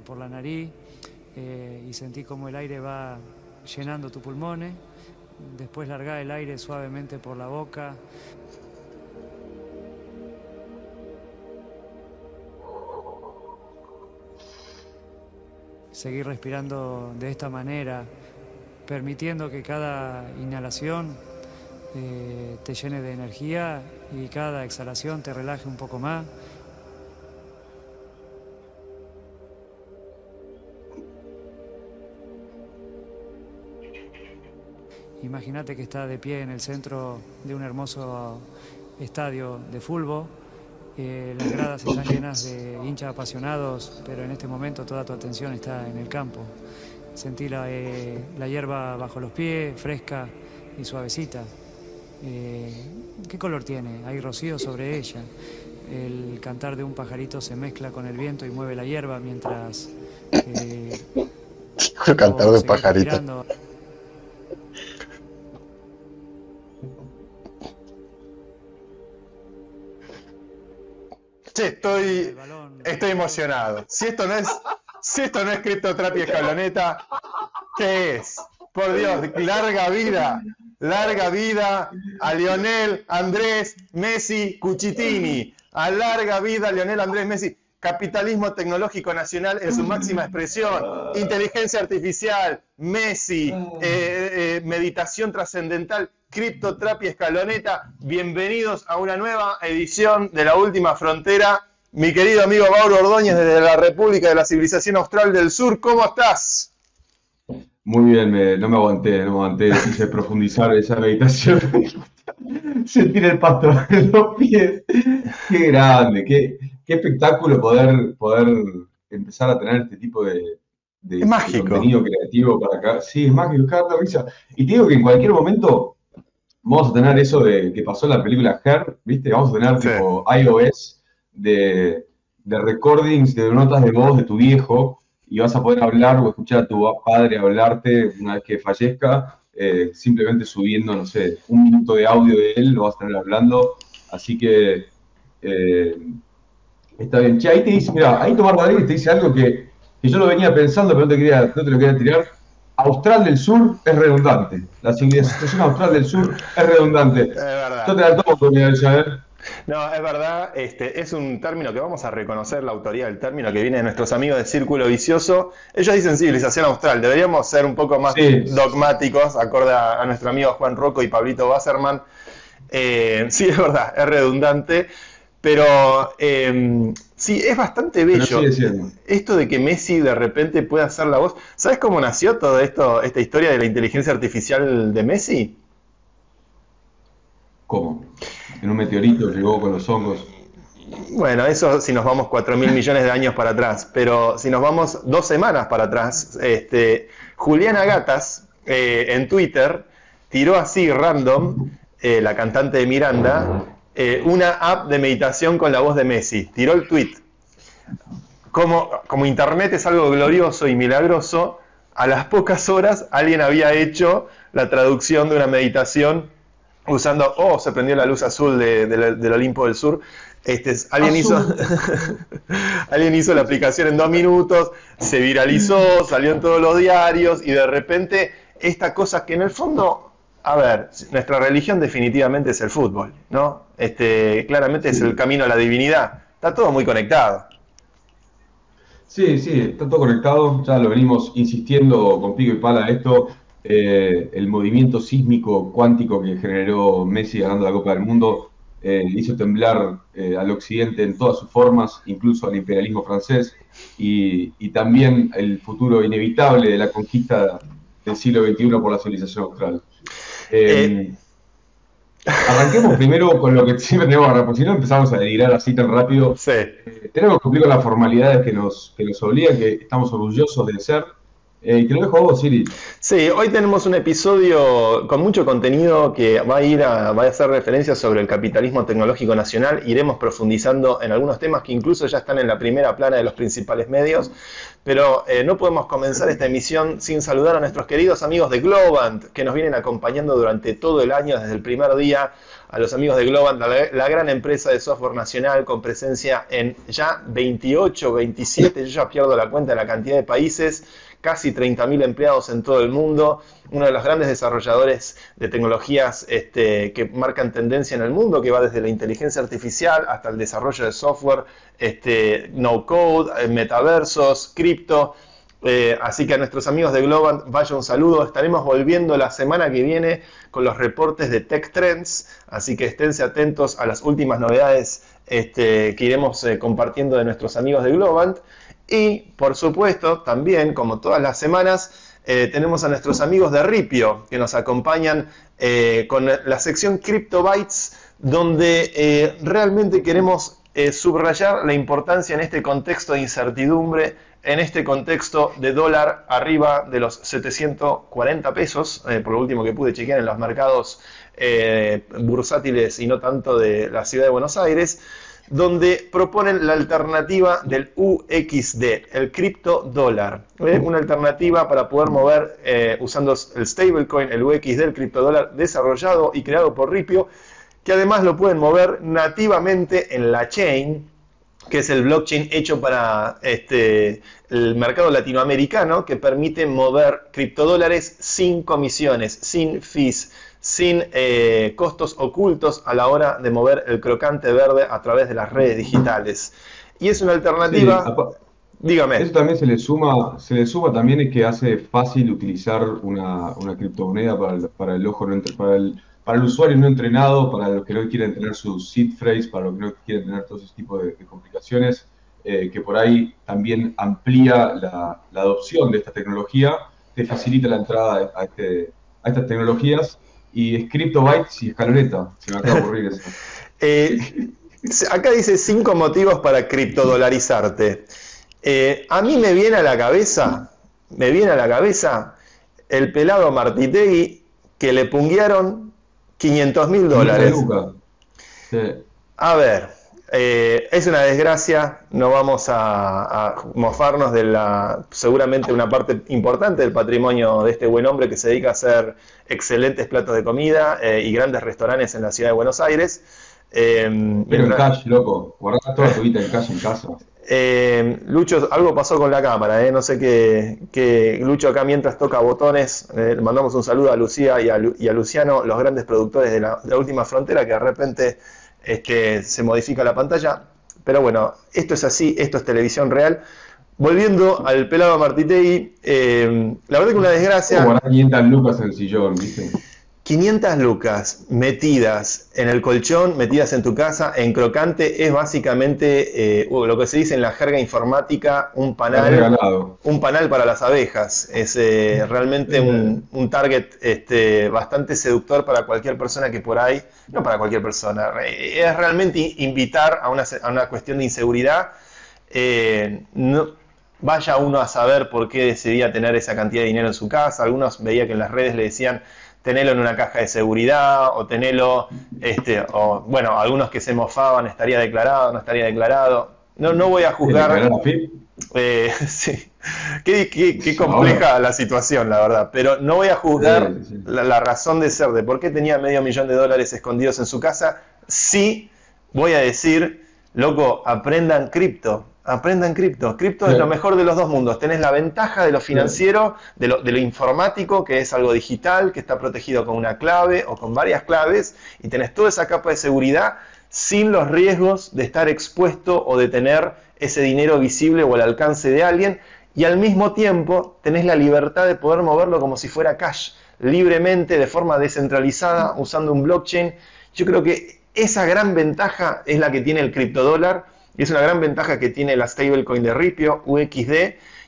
por la nariz eh, y sentí como el aire va llenando tus pulmones. Después largar el aire suavemente por la boca. Seguir respirando de esta manera, permitiendo que cada inhalación eh, te llene de energía y cada exhalación te relaje un poco más. Imagínate que está de pie en el centro de un hermoso estadio de fútbol. Eh, las gradas están llenas de hinchas apasionados, pero en este momento toda tu atención está en el campo. Sentí la, eh, hierba bajo los pies, fresca y suavecita. Eh, ¿Qué color tiene? Hay rocío sobre ella. El cantar de un pajarito se mezcla con el viento y mueve la hierba mientras... el cantar de un pajarito. estoy, estoy emocionado. Si esto no es, si esto no es criptotrapia escaloneta, ¿qué es? Por Dios, larga vida, larga vida a Lionel Andrés Messi Cuchitini. A larga vida Lionel Andrés Messi. Capitalismo tecnológico nacional en su máxima expresión. Inteligencia artificial, Messi, eh, eh, meditación trascendental Criptotrapia Escaloneta. Bienvenidos a una nueva edición de La Última Frontera. Mi querido amigo Mauro Ordóñez desde la República de la Civilización Austral del Sur, ¿cómo estás? Muy bien, no me aguanté, no me aguanté, quise profundizar esa meditación. Sentir el pasto en los pies. Qué grande, qué, espectáculo poder, poder empezar a tener este tipo de, contenido creativo para acá. Sí, es mágico, cada risa. Y te digo que en cualquier momento vamos a tener eso de que pasó en la película Her, ¿viste? Vamos a tener tipo iOS de, recordings de notas de voz de tu viejo y vas a poder hablar o escuchar a tu padre hablarte una vez que fallezca, eh, simplemente subiendo, no sé, un minuto de audio de él, lo vas a tener hablando. Así que eh, está bien. Che, ahí te dice, mira, ahí Tomás Rodríguez te dice algo que, que, yo lo venía pensando, pero no te, quería, no te lo quería tirar Austral del Sur es redundante. La civilización austral del sur es redundante. Es verdad. Yo te la tomo con no, es verdad, este, es un término que vamos a reconocer la autoría del término que viene de nuestros amigos de Círculo Vicioso. Ellos dicen civilización austral, deberíamos ser un poco más dogmáticos, acorde a, nuestro amigo Juan Rocco y Pablito Wasserman. Eh, sí, es verdad, es redundante. Pero em, sí, es bastante bello. Esto de que Messi de repente pueda hacer la voz. ¿Sabes cómo nació toda esto, esta historia de la inteligencia artificial de Messi? ¿Cómo? En un meteorito llegó con los hongos. Bueno, eso si nos vamos 4 mil millones de años para atrás, pero si nos vamos dos semanas para atrás, este, Juliana Gatas eh, en Twitter tiró así random, eh, la cantante de Miranda, eh, una app de meditación con la voz de Messi. Tiró el tweet. Como, como Internet es algo glorioso y milagroso, a las pocas horas alguien había hecho la traducción de una meditación usando, oh, se prendió la luz azul del Olimpo del Sur. Este, alguien, hizo, alguien hizo la aplicación en dos minutos, se viralizó, salió en todos los diarios y de repente esta cosa que en el fondo a ver, nuestra religión definitivamente es el fútbol, ¿no? Este, claramente es el camino a la divinidad. Está todo muy conectado. Sí, sí, está todo conectado. Ya lo venimos insistiendo con pico y pala esto. Eh, el movimiento sísmico cuántico que generó Messi ganando la Copa del Mundo eh, hizo temblar eh, al occidente en todas sus formas, incluso al imperialismo francés, y, y también el futuro inevitable de la conquista del siglo XXI por la civilización austral. Eh, arranquemos primero con lo que siempre tenemos que porque si no empezamos a delirarla así tan rápido. Eh, tenemos que cumplir con las formalidades que nos, que nos obligan, que estamos orgullosos de ser. Eh, lo dejo a vos, Siri. Sí, hoy tenemos un episodio con mucho contenido que va a ir va a hacer referencia sobre el capitalismo tecnológico nacional. Iremos profundizando en algunos temas que incluso ya están en la primera plana de los principales medios. Pero eh, no podemos comenzar esta emisión sin saludar a nuestros queridos amigos de Globant, que nos vienen acompañando durante todo el año, desde el primer día, a los amigos de Globant, la, gran empresa de software nacional con presencia en ya 28, 27, yo ya pierdo la cuenta de la cantidad de países, casi 30.000 empleados en todo el mundo, uno de los grandes desarrolladores de tecnologías este, que marcan tendencia en el mundo, que va desde la inteligencia artificial hasta el desarrollo de software, este, no code, eh, metaversos, cripto. Eh, así que a nuestros amigos de Globant, vaya un saludo. Estaremos volviendo la semana que viene con los reportes de Tech Trends, así que esténse atentos a las últimas novedades este, que iremos eh, compartiendo de nuestros amigos de Globant. Y, por supuesto, también, como todas las semanas, eh, tenemos a nuestros amigos de Ripio, que nos acompañan con la sección Crypto Bytes, donde realmente queremos subrayar la importancia en este contexto de incertidumbre en este contexto de dólar arriba de los 740 pesos, eh, por lo último que pude chequear en los mercados eh, bursátiles y no tanto de la ciudad de Buenos Aires, donde proponen la alternativa del UXD, el cripto dólar. ¿eh? Una alternativa para poder mover usando el stablecoin, el UXD, el cripto dólar desarrollado y creado por Ripio, que además lo pueden mover nativamente en la chain que es el blockchain hecho para este, el mercado latinoamericano, que permite mover criptodólares sin comisiones, sin fees, sin eh, costos ocultos a la hora de mover el crocante verde a través de las redes digitales. Y es una alternativa... dígame. Eso también se le suma, se le suma también que hace fácil utilizar una, criptomoneda para el, para el ojo, para el para el usuario no entrenado, para los que no quieren tener su seed phrase, para los que no quieren tener todo ese tipo de, complicaciones, eh, que por ahí también amplía la, adopción de esta tecnología, te facilita la entrada a, este, a estas tecnologías. Y es CryptoBytes y escaloneta, se me acaba de ocurrir eso. Eh, acá dice cinco motivos para criptodolarizarte. Eh, a mí me viene a la cabeza, me viene a la cabeza el pelado Martitegui que le punguearon 500 mil dólares. A ver, eh, es una desgracia, no vamos a, mofarnos de la, seguramente una parte importante del patrimonio de este buen hombre que se dedica a hacer excelentes platos de comida eh, y grandes restaurantes en la ciudad de Buenos Aires. Eh, Pero en cash, loco, guardar toda tu vida en cash en casa. Eh, Lucho, algo pasó con la cámara, eh. no sé qué, Lucho acá mientras toca botones, eh, mandamos un saludo a Lucía y a, Luciano, los grandes productores de la, última frontera, que de repente este, se modifica la pantalla. Pero bueno, esto es así, esto es televisión real. Volviendo al pelado Martitegui, la verdad que una desgracia. 500 lucas en el sillón, ¿viste? 500 lucas metidas en el colchón, metidas en tu casa, en crocante, es básicamente eh, lo que se dice en la jerga informática, un panal, un panal para las abejas. Es eh, realmente un, target este, bastante seductor para cualquier persona que por ahí, no para cualquier persona, eh, es realmente invitar a una, a una cuestión de inseguridad. no, vaya uno a saber por qué decidía tener esa cantidad de dinero en su casa. Algunos veía que en las redes le decían tenerlo en una caja de seguridad o tenerlo, este, o bueno, algunos que se mofaban, estaría declarado, no estaría declarado. No, no voy a juzgar. Eh, sí. Qué, compleja la situación, la verdad. Pero no voy a juzgar La, razón de ser, de por qué tenía medio millón de dólares escondidos en su casa. Sí voy a decir, loco, aprendan cripto. Aprendan cripto. Cripto es lo mejor de los dos mundos. Tenés la ventaja de lo financiero, de lo, de lo, informático, que es algo digital, que está protegido con una clave o con varias claves, y tenés toda esa capa de seguridad sin los riesgos de estar expuesto o de tener ese dinero visible o al alcance de alguien, y al mismo tiempo tenés la libertad de poder moverlo como si fuera cash, libremente, de forma descentralizada, usando un blockchain. Yo creo que esa gran ventaja es la que tiene el criptodólar y es una gran ventaja que tiene la stablecoin de Ripio, UXD,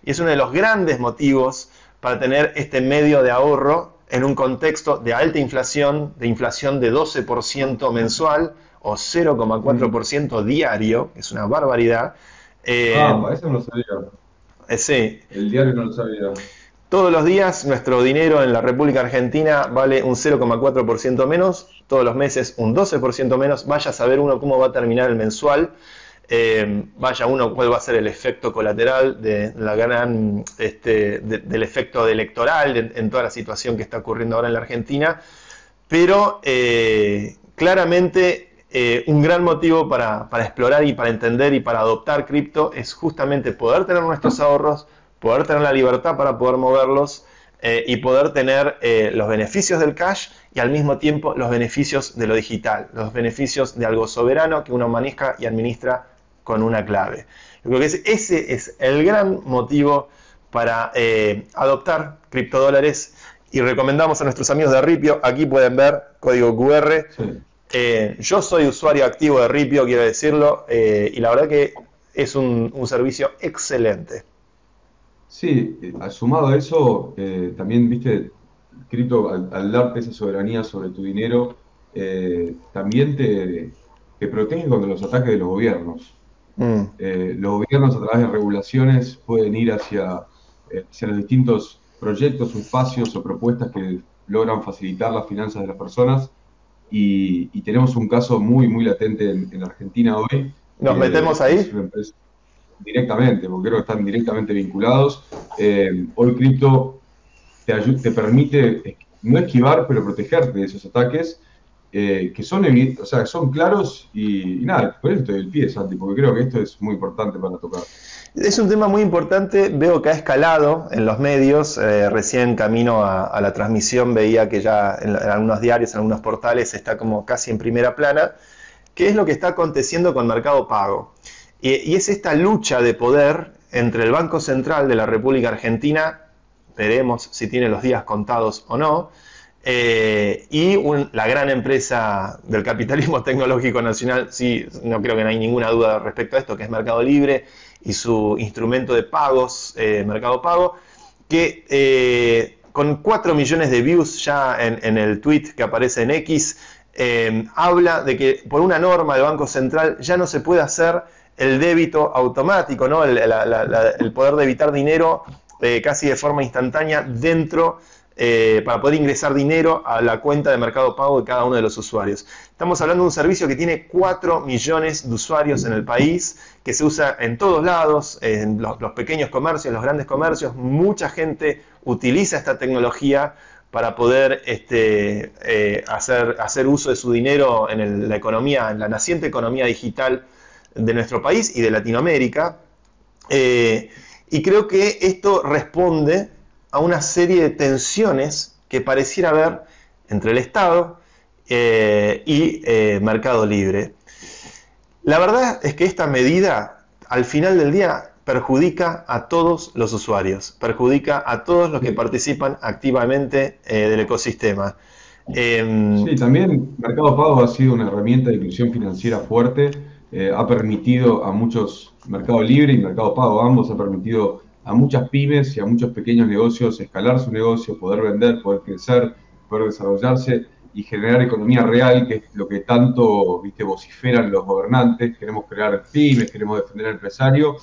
y es uno de los grandes motivos para tener este medio de ahorro en un contexto de alta inflación, de inflación de 12% mensual o 0,4% diario, es una barbaridad. Eh, ah, eso no lo sabía. Eh, sí. El diario no lo sabía. Todos los días nuestro dinero en la República Argentina vale un 0,4% menos, todos los meses un 12% menos. Vaya a saber uno cómo va a terminar el mensual. Eh, vaya uno cuál va a ser el efecto colateral este, del efecto electoral en toda la situación que está ocurriendo ahora en la Argentina, pero eh, claramente eh, un gran motivo para, explorar y para entender y para adoptar cripto es justamente poder tener nuestros ahorros, poder tener la libertad para poder moverlos y poder tener los beneficios del cash y al mismo tiempo los beneficios de lo digital, los beneficios de algo soberano que uno maneja y administra con una clave. Yo creo que ese es el gran motivo para adoptar criptodólares y recomendamos a nuestros amigos de Ripio, aquí pueden ver código QR. Eh, yo soy usuario activo de Ripio, quiero decirlo, eh, y la verdad que es un, servicio excelente. Sí, eh, sumado a eso, también, viste, Cripto, al, darte esa soberanía sobre tu dinero, también te, te, protege contra los ataques de los gobiernos. Mm. los gobiernos a través de regulaciones pueden ir hacia, hacia los distintos proyectos espacios o propuestas que logran facilitar las finanzas de las personas. Y, tenemos un caso muy, muy latente en, Argentina hoy. ¿Nos metemos ahí? Directamente, porque creo que están directamente vinculados. Eh, hoy cripto te, te permite no esquivar, pero protegerte de esos ataques. Eh, que son, o sea, son claros y, nada, por eso estoy del pie, Santi, porque creo que esto es muy importante para tocar. Es un tema muy importante, veo que ha escalado en los medios, eh, recién camino a, la transmisión veía que ya en, algunos diarios, en algunos portales está como casi en primera plana, ¿qué es lo que está aconteciendo con Mercado Pago? Y, es esta lucha de poder entre el Banco Central de la República Argentina, veremos si tiene los días contados o no, eh, y la gran empresa del capitalismo tecnológico nacional, sí, no creo que no hay ninguna duda respecto a esto, que es Mercado Libre, y su instrumento de pagos, eh, Mercado Pago, que eh, con 4 millones de views ya en, el tweet que aparece en X, habla de que por una norma del Banco Central ya no se puede hacer el débito automático, ¿no? el, el poder debitar dinero casi de forma instantánea dentro eh, para poder ingresar dinero a la cuenta de Mercado Pago de cada uno de los usuarios. Estamos hablando de un servicio que tiene 4 millones de usuarios en el país, que se usa en todos lados, en los, pequeños comercios, los grandes comercios. Mucha gente utiliza esta tecnología para poder este, eh, hacer, hacer uso de su dinero en la economía, en la naciente economía digital de nuestro país y de Latinoamérica. Eh, y creo que esto responde a una serie de tensiones que pareciera haber entre el Estado eh, y eh, Mercado Libre. La verdad es que esta medida, al final del día, perjudica a todos los usuarios, perjudica a todos los que participan activamente eh, del ecosistema. Em, sí, también Mercado Pago ha sido una herramienta de inclusión financiera fuerte, ha permitido a muchos, Mercado Libre y Mercado Pago ambos, ha permitido a muchas pymes y a muchos pequeños negocios escalar su negocio, poder vender, poder crecer, poder desarrollarse y generar economía real, que es lo que tanto ¿viste, vociferan los gobernantes. Queremos crear pymes, queremos defender al empresario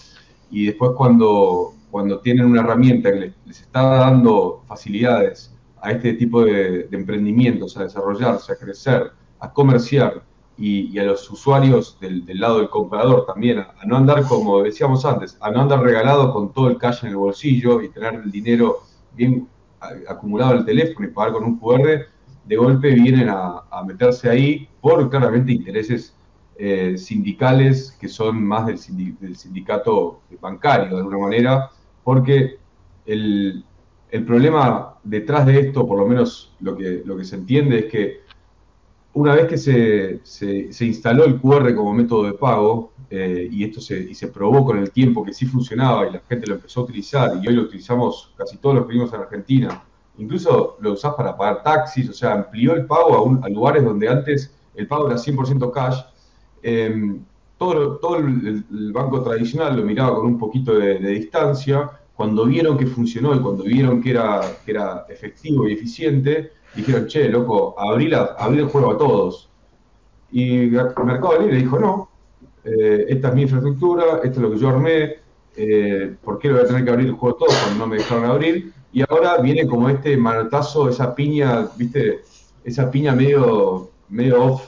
y después cuando, cuando tienen una herramienta que les, está dando facilidades a este tipo de, de emprendimientos, a desarrollarse, a crecer, a comerciar, y, a los usuarios del, lado del comprador también, a, no andar como decíamos antes, a no andar regalado con todo el cash en el bolsillo y tener el dinero bien acumulado en el teléfono y pagar con un QR, de golpe vienen a, meterse ahí por claramente intereses eh, sindicales que son más del, sindicato bancario de alguna manera, porque el, el problema detrás de esto, por lo menos lo que, lo que se entiende, es que una vez que se, se, instaló el QR como método de pago, eh, y esto se, se probó con el tiempo que sí funcionaba y la gente lo empezó a utilizar, y hoy lo utilizamos casi todos los que vivimos en Argentina, incluso lo usás para pagar taxis, o sea, amplió el pago a, lugares donde antes el pago era 100% cash. Em, todo, todo el, banco tradicional lo miraba con un poquito de, de, distancia. Cuando vieron que funcionó y cuando vieron que era, que era efectivo y eficiente, dijeron, che, loco, abrí, el juego a todos. Y Mercado Libre dijo, no, eh, esta es mi infraestructura, esto es lo que yo armé, eh, ¿por qué lo voy a tener que abrir el juego a todos cuando no me dejaron abrir? Y ahora viene como este manotazo, esa piña, viste, esa piña medio, medio off,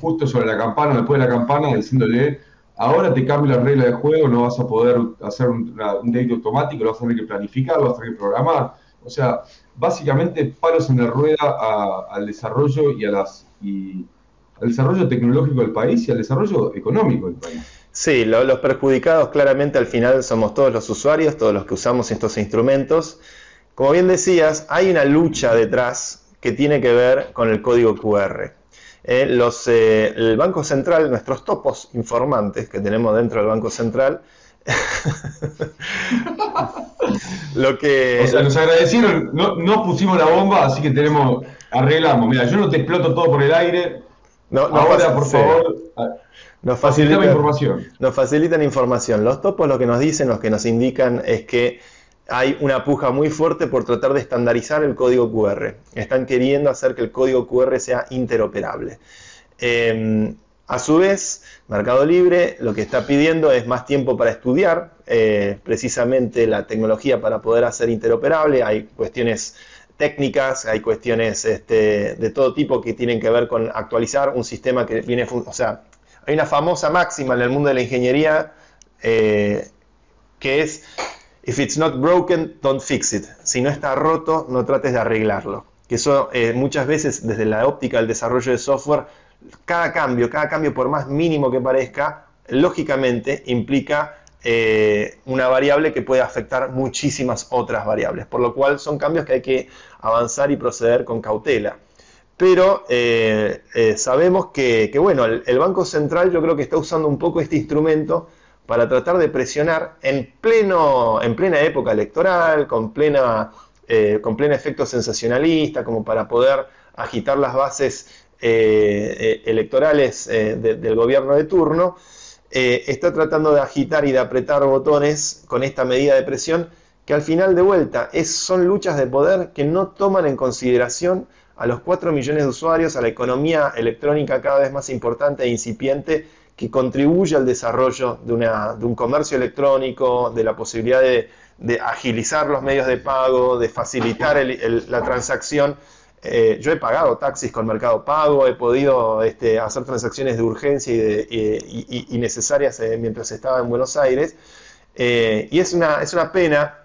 justo sobre la campana, después de la campana, diciéndole, ahora te cambio la regla de juego, no vas a poder hacer un, un automático, lo vas a tener que planificar, lo vas a tener que programar. O sea, básicamente palos en la rueda al desarrollo y a las, y al desarrollo tecnológico del país y al desarrollo económico del país. Sí, los perjudicados claramente al final somos todos los usuarios, todos los que usamos estos instrumentos. Como bien decías, hay una lucha detrás que tiene que ver con el código QR. Eh, los, eh, el Banco Central, nuestros topos informantes que tenemos dentro del Banco Central, lo que... O sea, nos agradecieron, no, pusimos la bomba, así que tenemos, arreglamos. Mira, yo no te exploto todo por el aire. No, Ahora, por favor, nos facilitan información. Nos facilitan información. Los topos lo que nos dicen, lo que nos indican es que hay una puja muy fuerte por tratar de estandarizar el código QR. Están queriendo hacer que el código QR sea interoperable. Em, a su vez, Mercado Libre lo que está pidiendo es más tiempo para estudiar eh, precisamente la tecnología para poder hacer interoperable. Hay cuestiones técnicas, hay cuestiones este, de todo tipo que tienen que ver con actualizar un sistema que viene, o sea, hay una famosa máxima en el mundo de la ingeniería eh, que es If it's not broken, don't fix it. Si no está roto, no trates de arreglarlo. Que eso eh, muchas veces desde la óptica del desarrollo de software, cada cambio, cada cambio por más mínimo que parezca, lógicamente implica eh, una variable que puede afectar muchísimas otras variables. Por lo cual son cambios que hay que avanzar y proceder con cautela. Pero eh, sabemos que, bueno, el Banco Central yo creo que está usando un poco este instrumento para tratar de presionar en, pleno, en plena época electoral, con plena, eh, con pleno efecto sensacionalista, como para poder agitar las bases eh, eh, electorales del gobierno de turno, está tratando de agitar y de apretar botones con esta medida de presión que al final de vuelta es, son luchas de poder que no toman en consideración a los 4 millones de usuarios, a la economía electrónica cada vez más importante e incipiente que contribuye al desarrollo de, un comercio electrónico, de la posibilidad de, agilizar los medios de pago, de facilitar la transacción. Eh, yo he pagado taxis con Mercado Pago, he podido este, hacer transacciones de urgencia y, necesarias eh, mientras estaba en Buenos Aires. Eh, y es una, es una pena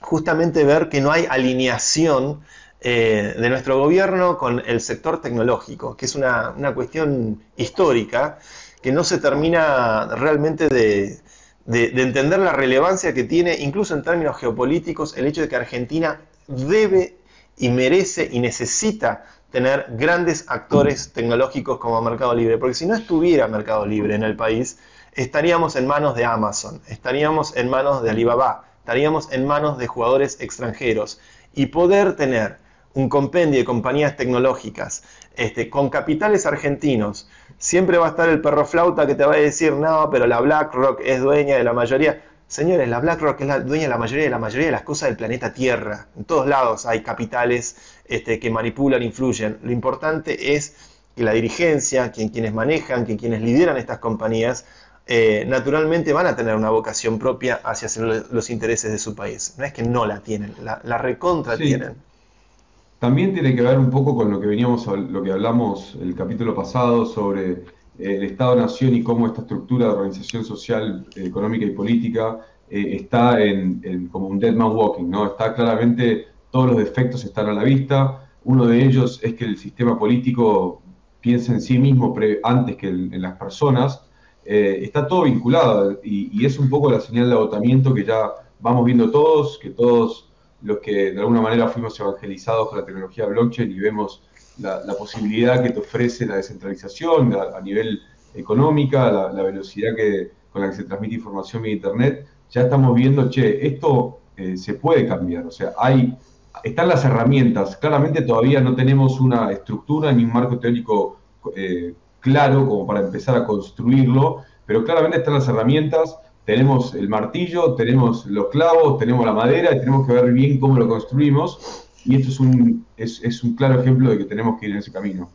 justamente ver que no hay alineación de nuestro gobierno con el sector tecnológico, que es una, una cuestión histórica que no se termina realmente de, entender la relevancia que tiene, incluso en términos geopolíticos, el hecho de que Argentina debe y merece y necesita tener grandes actores tecnológicos como Mercado Libre, porque si no estuviera Mercado Libre en el país, estaríamos en manos de Amazon, estaríamos en manos de Alibaba, estaríamos en manos de jugadores extranjeros y poder tener un compendio de compañías tecnológicas este, con capitales argentinos, siempre va a estar el perro flauta que te va a decir, no, pero la BlackRock es dueña de la mayoría. Señores, la BlackRock es la dueña de la mayoría de la mayoría de las cosas del planeta Tierra. En todos lados hay capitales este, que manipulan, influyen. Lo importante es que la dirigencia, quienes manejan, quienes lideran estas compañías, eh, naturalmente van a tener una vocación propia hacia los intereses de su país. No es que no la tienen, la, recontra tienen. También tiene que ver un poco con lo que veníamos, lo que hablamos el capítulo pasado sobre el Estado-Nación y cómo esta estructura de organización social, económica y política eh, está en, como un dead man walking, ¿no? Está claramente, todos los defectos están a la vista. Uno de ellos es que el sistema político piensa en sí mismo antes que en, las personas. Eh, está todo vinculado y, y, es un poco la señal de agotamiento que ya vamos viendo todos, que todos los que de alguna manera fuimos evangelizados con la tecnología blockchain y vemos la, posibilidad que te ofrece la descentralización a, nivel económica, la, velocidad que, con la que se transmite información vía Internet, ya estamos viendo, che, esto eh, se puede cambiar. O sea, hay, están las herramientas. Claramente todavía no tenemos una estructura ni un marco teórico eh, claro como para empezar a construirlo, pero claramente están las herramientas tenemos el martillo, tenemos los clavos, tenemos la madera y tenemos que ver bien cómo lo construimos. Y esto es un, es, un claro ejemplo de que tenemos que ir en ese camino.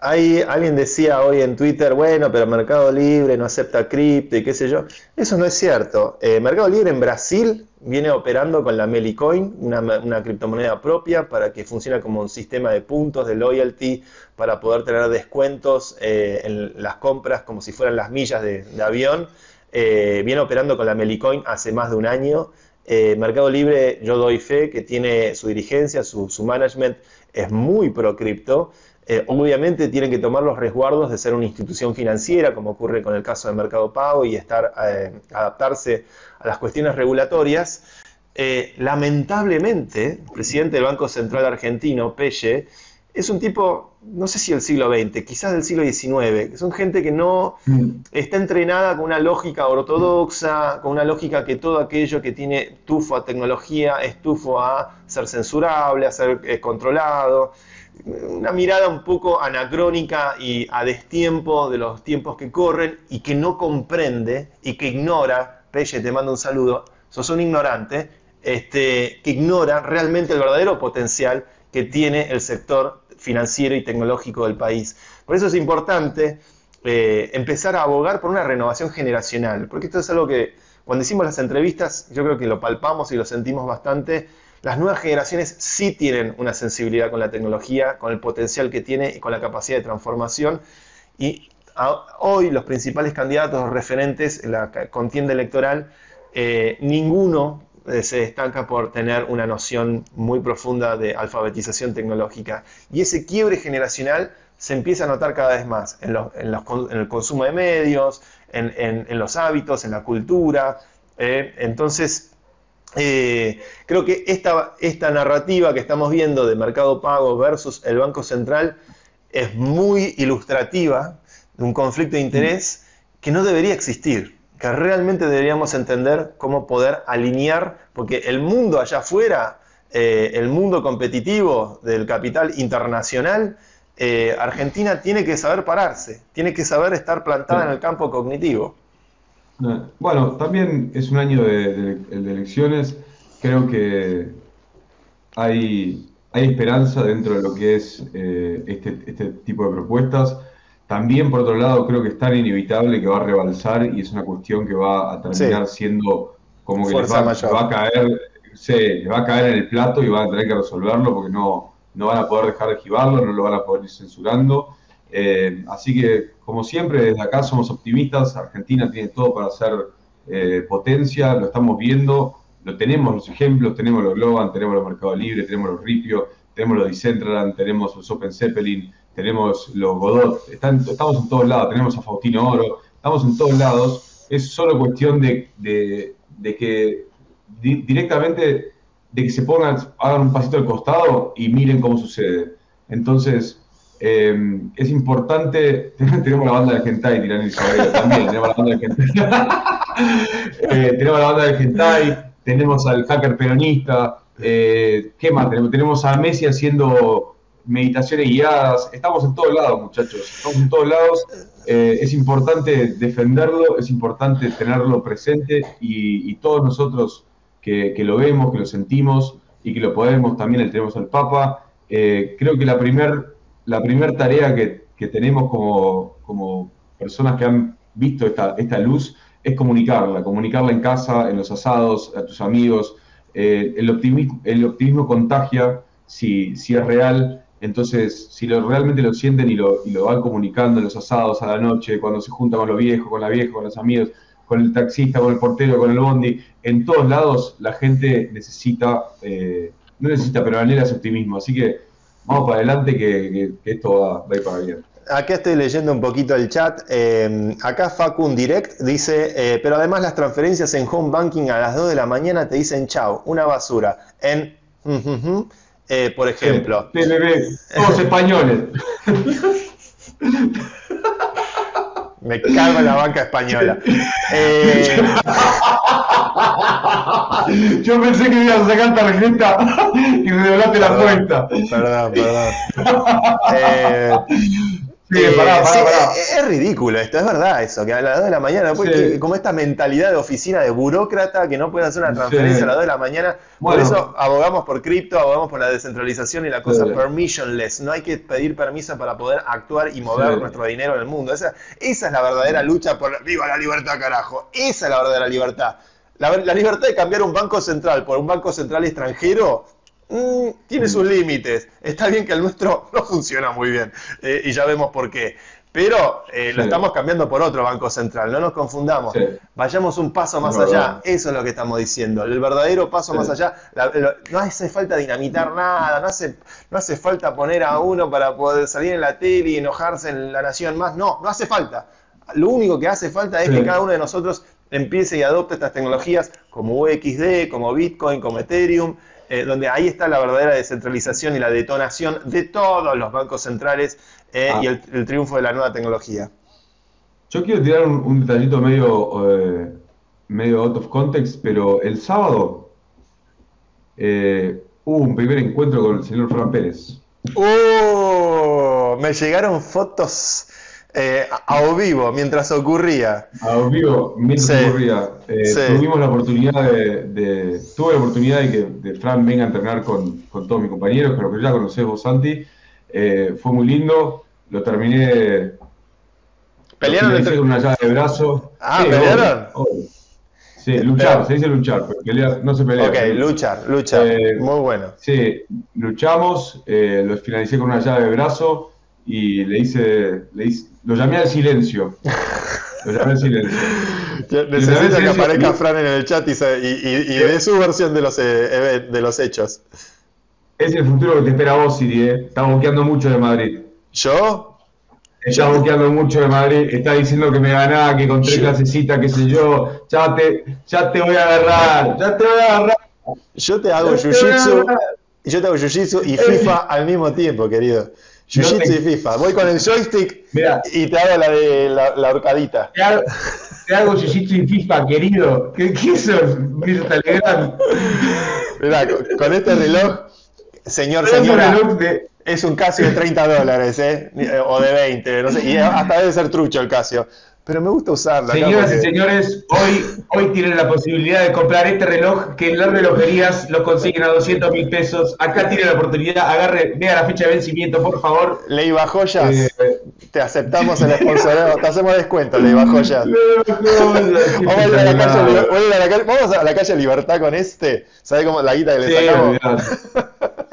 Hay, alguien decía hoy en Twitter, bueno, pero Mercado Libre no acepta cripto y qué sé yo. Eso no es cierto. Eh, Mercado Libre en Brasil viene operando con la Melicoin, una, una, criptomoneda propia para que funcione como un sistema de puntos, de loyalty, para poder tener descuentos eh, en las compras como si fueran las millas de, de avión eh, viene operando con la Melicoin hace más de un año. Eh, Mercado Libre, yo doy fe que tiene su dirigencia, su, management es muy pro cripto. eh, obviamente tienen que tomar los resguardos de ser una institución financiera, como ocurre con el caso del Mercado Pago, y estar, eh, adaptarse a las cuestiones regulatorias. Lamentablemente, el presidente del Banco Central Argentino, Pelle, es un tipo, no sé si del siglo XX, quizás del siglo XIX, son gente que no mm. está entrenada con una lógica ortodoxa, con una lógica que todo aquello que tiene tufo a tecnología es tufo a ser censurable, a ser controlado. Una mirada un poco anacrónica y a destiempo de los tiempos que corren y que no comprende y que ignora, Pelle te mando un saludo, sos un ignorante, este, que ignora realmente el verdadero potencial que tiene el sector financiero y tecnológico del país. Por eso es importante eh, empezar a abogar por una renovación generacional, porque esto es algo que cuando hicimos las entrevistas yo creo que lo palpamos y lo sentimos bastante las nuevas generaciones sí tienen una sensibilidad con la tecnología, con el potencial que tiene y con la capacidad de transformación. Y hoy los principales candidatos referentes en la contienda electoral, eh, ninguno se destaca por tener una noción muy profunda de alfabetización tecnológica. Y ese quiebre generacional se empieza a notar cada vez más en, el consumo de medios, en, los hábitos, en la cultura. Eh, entonces, eh, creo que esta, esta narrativa que estamos viendo de Mercado Pago versus el Banco Central es muy ilustrativa de un conflicto de interés que no debería existir, que realmente deberíamos entender cómo poder alinear, porque el mundo allá afuera, eh, el mundo competitivo del capital internacional, eh, Argentina tiene que saber pararse, tiene que saber estar plantada en el campo cognitivo. Bueno, también es un año de, elecciones. Creo que hay, hay, esperanza dentro de lo que es eh, este, este, tipo de propuestas. También, por otro lado, creo que es tan inevitable que va a rebalsar y es una cuestión que va a terminar siendo como que les va, a caer, se va a caer en el plato y van a tener que resolverlo porque no, no van a poder dejar de esquivarlo, no lo van a poder ir censurando. Eh, así que, como siempre, desde acá somos optimistas. Argentina tiene todo para ser eh, potencia, lo estamos viendo, lo tenemos los ejemplos, tenemos los Globan, tenemos los Mercado Libre, tenemos los Ripio, tenemos los Decentraland, tenemos los Open Zeppelin, tenemos los Godot, estamos en todos lados, tenemos a Faustino Oro, estamos en todos lados. Es solo cuestión de, que directamente de que se pongan, hagan un pasito al costado y miren cómo sucede. Entonces, eh, es importante, tenemos la banda de Gentai, Tirán y también, tenemos la banda de Gentai. Eh, tenemos la banda de Gentai, tenemos al hacker peronista, eh, ¿qué más? Tenemos, tenemos a Messi haciendo meditaciones guiadas, estamos en todos lados, muchachos, estamos en todos lados. es importante defenderlo, es importante tenerlo presente y, todos nosotros que, que, lo vemos, que lo sentimos y que lo podemos, también le tenemos al Papa. creo que la primera la primera tarea que, tenemos como, personas que han visto esta, esta luz es comunicarla, comunicarla en casa, en los asados, a tus amigos. Eh, el, optimismo, el optimismo contagia si, si es real, entonces si lo, realmente lo sienten y lo, y lo van comunicando en los asados a la noche, cuando se juntan con los viejos, con la vieja, con los amigos, con el taxista, con el portero, con el bondi, en todos lados la gente necesita, eh, no necesita, pero anhela ese optimismo. Así que vamos para adelante que, esto va, a ir para bien. Acá estoy leyendo un poquito el chat. Eh, acá Facun Direct dice, eh, pero además las transferencias en home banking a las 2 de la mañana te dicen chao, una basura. En, eh, por ejemplo. todos españoles. Me cago en la banca española. Eh, Yo pensé que ibas a sacar tarjeta y revelaste la cuenta. Perdón, perdón. Eh, eh, es, ridículo esto, es verdad eso, que a las 2 de la mañana, pues, como esta mentalidad de oficina de burócrata que no puede hacer una transferencia a las 2 de la mañana, por eso abogamos por cripto, abogamos por la descentralización y la cosa permissionless, no hay que pedir permiso para poder actuar y mover nuestro dinero en el mundo, esa, esa es la verdadera lucha por, viva la libertad carajo, esa es la verdadera libertad. La, la libertad de cambiar un banco central por un banco central extranjero Mm, tiene sus límites. Está bien que el nuestro no funciona muy bien eh, y ya vemos por qué. Pero eh, lo Sí. estamos cambiando por otro Banco Central, no nos confundamos. Sí. Vayamos un paso más allá, eso es lo que estamos diciendo. El verdadero paso Sí. más allá, la- lo- no hace falta dinamitar nada, no hace, no hace falta poner a uno para poder salir en la tele y enojarse en la nación más. No, no hace falta. Lo único que hace falta es que cada uno de nosotros empiece y adopte estas tecnologías como UXD, como Bitcoin, como Ethereum, eh, donde ahí está la verdadera descentralización y la detonación de todos los bancos centrales eh, Ah. y el, el triunfo de la nueva tecnología. Yo quiero tirar un, un detallito medio, eh, medio out of context, pero el sábado hubo un primer encuentro con el señor Fran Pérez. ¡Oh! Me llegaron fotos eh, a vivo mientras ocurría. A vivo, mientras Sí, ocurría, eh, sí. tuvimos la oportunidad de, de- tuve la oportunidad de que de Fran venga a entrenar con, con todos mis compañeros, los que ya conocés vos, Santi. Eh, fue muy lindo, lo terminé, ¿Pelearon lo finalicé entre.? con una llave de brazo. Ah, Sí, ¿pelearon? obvio, obvio. Sí, luchar, se dice luchar, pero pelear, no se pelea. Ok, luchar, luchar. Eh, Muy bueno. Sí, luchamos, lo finalicé con una llave de brazo y le hice, le hice- lo llamé al silencio. Lo llamé al silencio. Yo Necesito que aparezca Fran en el chat y, y, y- dé su versión de los, eh, de los hechos. Es el futuro que te espera vos, Siri, ¿eh? Estás boqueando mucho de Madrid. ¿Yo? Estás boqueando mucho de Madrid. Estás diciendo que me ganás, que con tres clasecitas, qué sé yo. Ya te, ya te voy a agarrar. Ya te voy a agarrar. Yo te hago jiu-jitsu. Yo te hago jiu-jitsu y FIFA al mismo tiempo, querido. Jiu-jitsu te- y FIFA. Voy con el joystick Mira, y te hago la de la, la horcadita. te hago, te hago jiu-jitsu y FIFA, querido. ¿Qué, qué sos? Mirá, con, con este reloj, señor, señora, reloj de- es un Casio de 30 dólares, ¿eh? O de 20, no sé. Y hasta debe ser trucho el Casio. Pero me gusta usarlo. acá Señoras y señores, hoy, hoy tienen la posibilidad de comprar este reloj que en las relojerías lo consiguen a 200 mil pesos. Acá tiene la oportunidad, agarre, vea la fecha de vencimiento, por favor. Leiva Joyas, Eh, te aceptamos el sponsoreo, te hacemos descuento, Leiva Joyas. Vamos a, ir a la calle, vamos a la calle Libertad con este. ¿Sabes cómo la guita que le Sí, sacamos?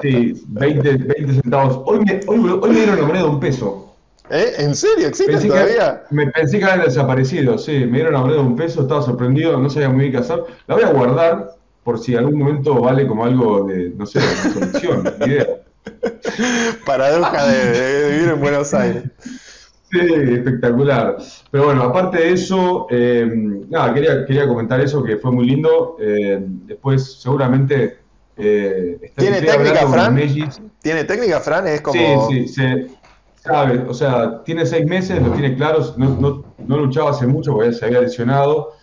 Sí, 20, 20 centavos. Hoy me, hoy, hoy me dieron la moneda de un peso. ¿Eh? ¿En serio? ¿Existen Pensé todavía? que, me pensé que habían desaparecido, sí. Me dieron moneda de un peso, estaba sorprendido, no sabía muy bien qué hacer. La voy a guardar por si algún momento vale como algo de, no sé, de colección, ni idea. Paradoja de, de vivir en Buenos Aires. Sí, espectacular. Pero bueno, aparte de eso, eh, nada, quería, quería comentar eso que fue muy lindo. Eh, después, seguramente. Eh, ¿Tiene técnica, Fran? Mellis. ¿Tiene técnica, Fran? Es como. Sí, sí, se sabe. O sea, tiene seis meses, lo tiene claro. No, no, luchaba hace mucho porque se había lesionado.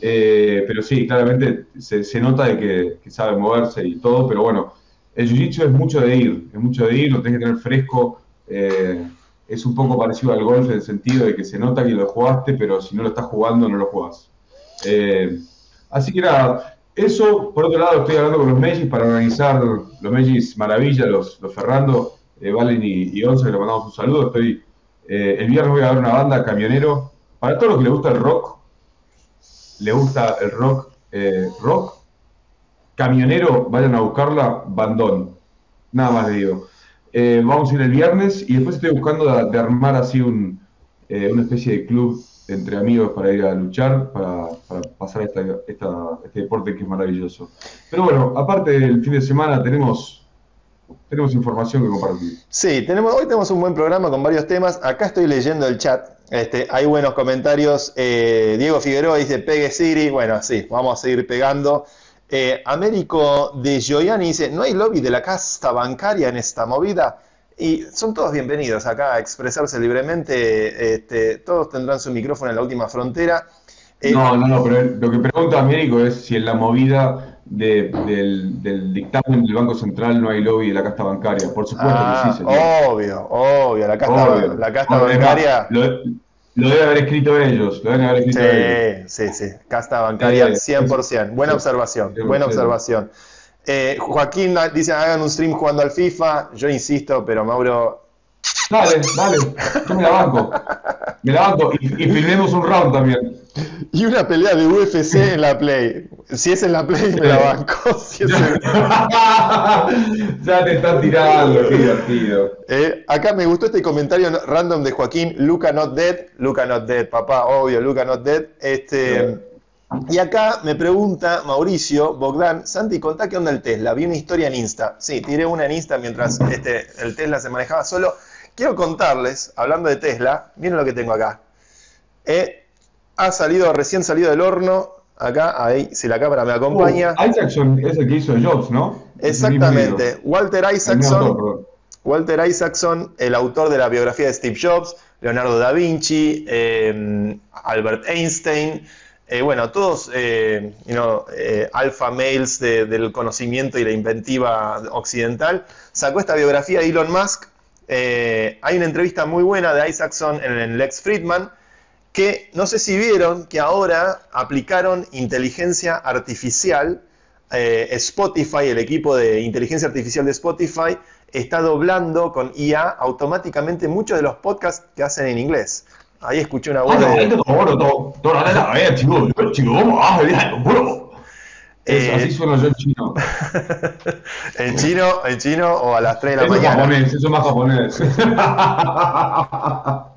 eh, pero sí, claramente se, nota de que, sabe moverse y todo. Pero bueno, el jiu-jitsu es mucho de ir, es mucho de ir, lo tenés que tener fresco. eh, es un poco parecido al golf en el sentido de que se nota que lo jugaste, pero si no lo estás jugando, no lo jugás. Eh, así que nada, eso, por otro lado, estoy hablando con los Mellis para organizar los Mellis Maravilla, los, los Ferrando, Valen y, y Once, que le mandamos un saludo. Estoy, eh, el viernes voy a ver una banda camionero. Para todos los que les gusta el rock, le gusta el rock, eh, rock, camionero, vayan a buscarla, bandón. Nada más le digo. Eh, vamos a ir el viernes y después estoy buscando de, armar así un, eh, una especie de club entre amigos para ir a luchar, para, pasar esta- este deporte que es maravilloso. Pero bueno, aparte del fin de semana tenemos, tenemos información que compartir. Sí, tenemos, hoy tenemos un buen programa con varios temas. Acá estoy leyendo el chat. Este, hay buenos comentarios. Eh, Diego Figueroa dice, pegue Siri. Bueno, sí, vamos a seguir pegando. Eh, Américo de Gioiani dice, ¿no hay lobby de la casta bancaria en esta movida? Y son todos bienvenidos acá a expresarse libremente. Este, todos tendrán su micrófono en la última frontera. Eh, No, no, no, pero lo que pregunta Américo es si en la movida de- del, del dictamen del Banco Central no hay lobby de la casta bancaria. Por supuesto ah, que sí, señor. obvio, obvio. La casta, Obvio. la casta bancaria. Lo, lo deben haber escrito ellos, lo deben haber escrito ellos. Sí, sí, sí. Casta bancaria Sí, 100%. Buena sí, observación, 100%. buena observación. Eh, Joaquín dice, hagan un stream jugando al FIFA. Yo insisto, pero Mauro, Dale, dale, yo me la banco. Me la banco y, y filmemos un round también. Y una pelea de UFC en la Play. Si es en la Play, me la banco. Si es en- ya te están tirando, qué divertido. Eh, acá me gustó este comentario random de Joaquín, Luca not dead, Luca not dead, papá, obvio, Luca not dead. Este, y acá me pregunta Mauricio, Bogdan, Santi, contá qué onda el Tesla. Vi una historia en Insta. Sí, tiré una en Insta mientras este, el Tesla se manejaba solo. Quiero contarles, hablando de Tesla, miren lo que tengo acá. Eh, ha salido, recién salido del horno, acá, ahí, si la cámara me acompaña. Uh, Isaacson es el que hizo Jobs, ¿no? Exactamente. Walter Isaacson. autor. Walter Isaacson, el autor de la biografía de Steve Jobs, Leonardo da Vinci, eh, Albert Einstein, eh, bueno, todos eh, you know, eh, alpha males de- del conocimiento y la inventiva occidental, sacó esta biografía de Elon Musk. Eh, hay una entrevista muy buena de Isaacson en, en Lex Friedman, que no sé si vieron que ahora aplicaron inteligencia artificial. eh, Spotify, el equipo de inteligencia artificial de Spotify, está doblando con IA automáticamente muchos de los podcasts que hacen en inglés. Ahí escuché una voz La neta, eh, así sueno yo en chino. en chino, en chino o a las 3 de la Eso es mañana. japonés, eso es más japonés.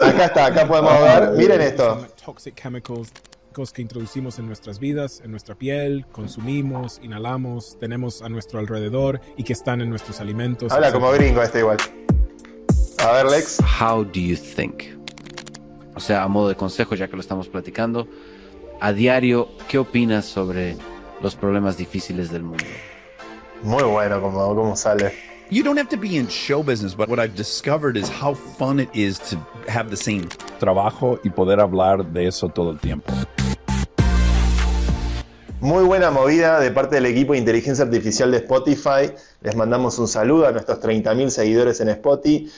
Acá está, acá podemos ver. Miren esto. Toxic chemicals cosas que introducimos en nuestras vidas, en nuestra piel, consumimos, inhalamos, tenemos a nuestro alrededor y que están en nuestros alimentos. Habla como gringo este igual. A ver, Lex. How do you think? O sea, a modo de consejo, ya que lo estamos platicando, a diario, ¿qué opinas sobre los problemas difíciles del mundo? Muy bueno como, como sale. You don't have to be in show business, but what I've discovered is how fun it is to have the same. trabajo y poder hablar de eso todo el tiempo. Muy buena movida de parte del equipo de inteligencia artificial de Spotify. Les mandamos un saludo a nuestros 30.000 seguidores en Spotify.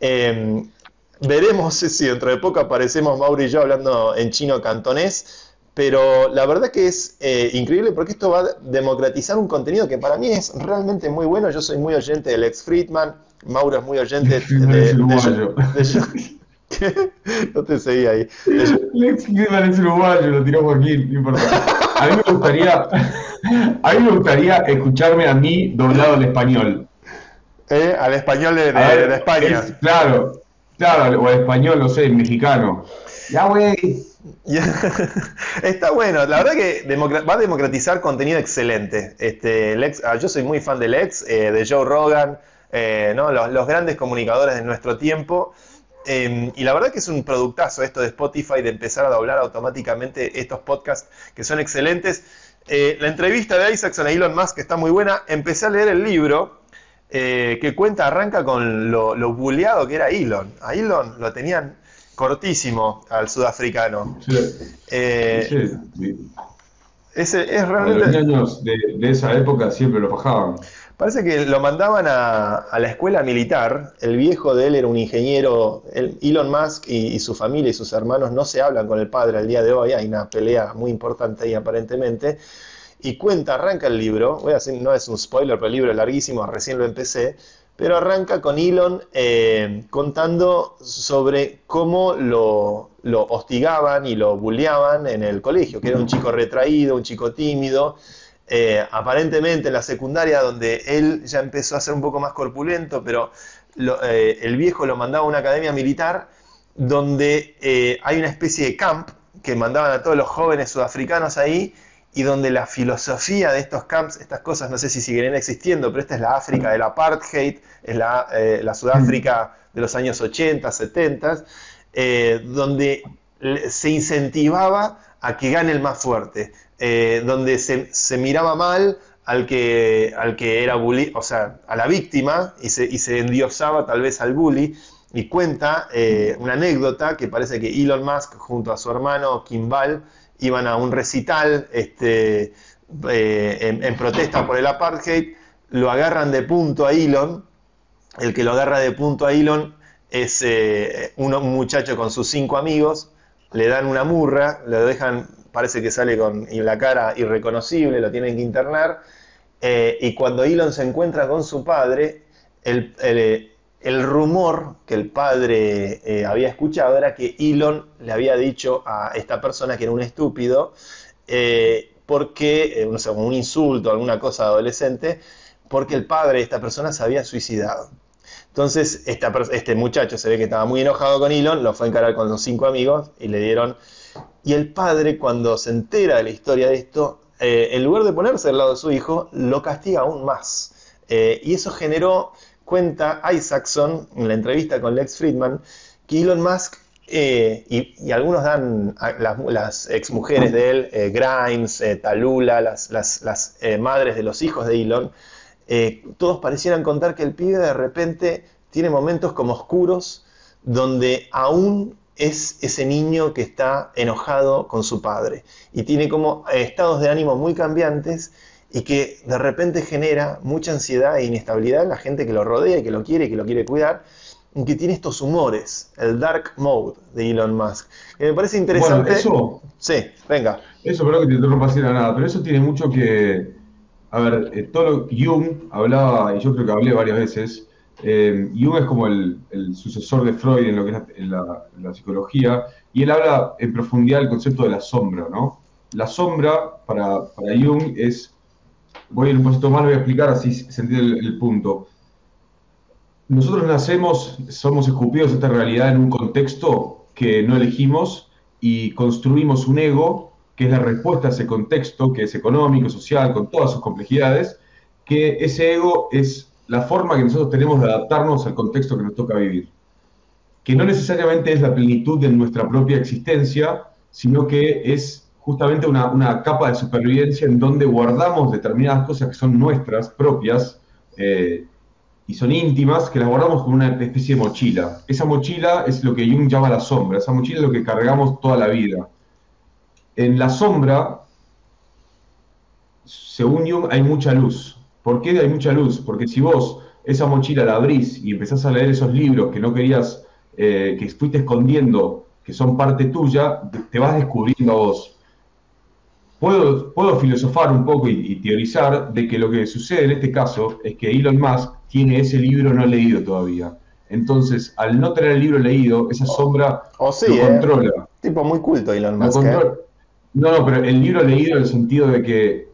Eh, veremos si dentro de poco aparecemos Mauro y yo hablando en chino cantonés. Pero la verdad que es eh, increíble porque esto va a democratizar un contenido que para mí es realmente muy bueno. Yo soy muy oyente del ex Friedman. Mauro es muy oyente Friedman de, de- de- ¿Qué? No te seguí ahí. De- Lex Friedman es uruguayo, lo tiró Joaquín, no importa. A mí me gustaría, a mí me gustaría escucharme a mí doblado al español. eh, al español de, de- ver, de España. es- claro, claro, o al español, no sé, mexicano. Ya, güey. Está bueno, la verdad que va a democratizar contenido excelente. Este, ah, yo soy muy fan de Lex, eh, de Joe Rogan, eh, ¿no? los, grandes comunicadores de nuestro tiempo. Eh, y la verdad que es un productazo esto de Spotify de empezar a doblar automáticamente estos podcasts que son excelentes. Eh, la entrevista de Isaacson a Elon Musk está muy buena. Empecé a leer el libro que cuenta, arranca con lo, lo que era Elon. A Elon lo tenían cortísimo al sudafricano. Sí, Eh, sí, ese es A los realmente. niños de, de esa época siempre lo fajaban. Parece que lo mandaban a, a la escuela militar. El viejo de él era un ingeniero. el- Elon Musk y, y su familia y sus hermanos no se hablan con el padre al día de hoy. Hay una pelea muy importante ahí aparentemente. Y cuenta, arranca el libro. Voy a decir, no es un spoiler, pero el libro es larguísimo, recién lo empecé. Pero arranca con Elon eh, contando sobre cómo lo, lo hostigaban y lo bulleaban en el colegio, que era un chico retraído, un chico tímido. Eh, aparentemente en la secundaria, donde él ya empezó a ser un poco más corpulento, pero lo- eh, el viejo lo mandaba a una academia militar donde hay una especie de camp que mandaban a todos los jóvenes sudafricanos ahí y donde la filosofía de estos camps, estas cosas no sé si seguirán existiendo, pero esta es la África del apartheid, es la, eh, la Sudáfrica de los años 80, 70, eh, donde se incentivaba a que gane el más fuerte, eh, donde se, se miraba mal al que, al que era bully, o sea, a la víctima, y se, y se endiosaba tal vez al bully, y cuenta eh, una anécdota que parece que Elon Musk junto a su hermano Kimball iban a un recital este, en protesta por el apartheid, lo agarran de punto a Elon, el que lo agarra de punto a Elon es eh, un, muchacho con sus cinco amigos, le dan una murra, lo dejan, parece que sale con la cara irreconocible, lo tienen que internar, eh, y cuando Elon se encuentra con su padre, el, rumor que el padre eh, había escuchado era que Elon le había dicho a esta persona que era un estúpido, porque, no sé, un insulto, alguna cosa adolescente, porque el padre de esta persona se había suicidado. Entonces, este muchacho se ve que estaba muy enojado con Elon, lo fue a encarar con los cinco amigos y le dieron... Y el padre, cuando se entera de la historia de esto, en lugar de ponerse al lado de su hijo, lo castiga aún más. y eso generó cuenta Isaacson en la entrevista con Lex Friedman que Elon Musk eh, y, algunos dan, las, las exmujeres de él, eh, Grimes, eh, Talula, las, madres de los hijos de Elon, todos parecieran contar que el pibe de repente tiene momentos como oscuros donde aún es ese niño que está enojado con su padre y tiene como estados de ánimo muy cambiantes y que de repente genera mucha ansiedad e inestabilidad en la gente que lo rodea y que lo quiere y que lo quiere cuidar, y que tiene estos humores, el dark mode de Elon Musk. Que me parece interesante. eso. Sí, venga. Eso, creo que te interrumpa así nada, pero eso tiene mucho que. A ver, eh, todo Jung hablaba, y yo creo que hablé varias veces. Eh, Jung es como el, sucesor de Freud en lo que es la, psicología, y él habla en profundidad del concepto de la sombra, ¿no? La sombra, para, para Jung, es voy a ir un poquito más, lo voy a explicar así se entiende el, punto. Nosotros nacemos, somos escupidos de esta realidad en un contexto que no elegimos y construimos un ego que es la respuesta a ese contexto, que es económico, social, con todas sus complejidades, que ese ego es la forma que nosotros tenemos de adaptarnos al contexto que nos toca vivir. Que no necesariamente es la plenitud de nuestra propia existencia, sino que es justamente una, capa de supervivencia en donde guardamos determinadas cosas que son nuestras, propias, eh, y son íntimas, que las guardamos como una especie de mochila. Esa mochila es lo que Jung llama la sombra, esa mochila es lo que cargamos toda la vida. En la sombra, según Jung, hay mucha luz. ¿Por qué hay mucha luz? Porque si vos esa mochila la abrís y empezás a leer esos libros que no querías, eh, que fuiste escondiendo, que son parte tuya, te vas descubriendo a vos puedo, puedo filosofar un poco y, teorizar de que lo que sucede en este caso es que Elon Musk tiene ese libro no leído todavía. Entonces, al no tener el libro leído, esa sombra lo ¿eh? controla. Tipo muy culto Elon Musk. ¿eh? No, no, pero el libro leído en el sentido de que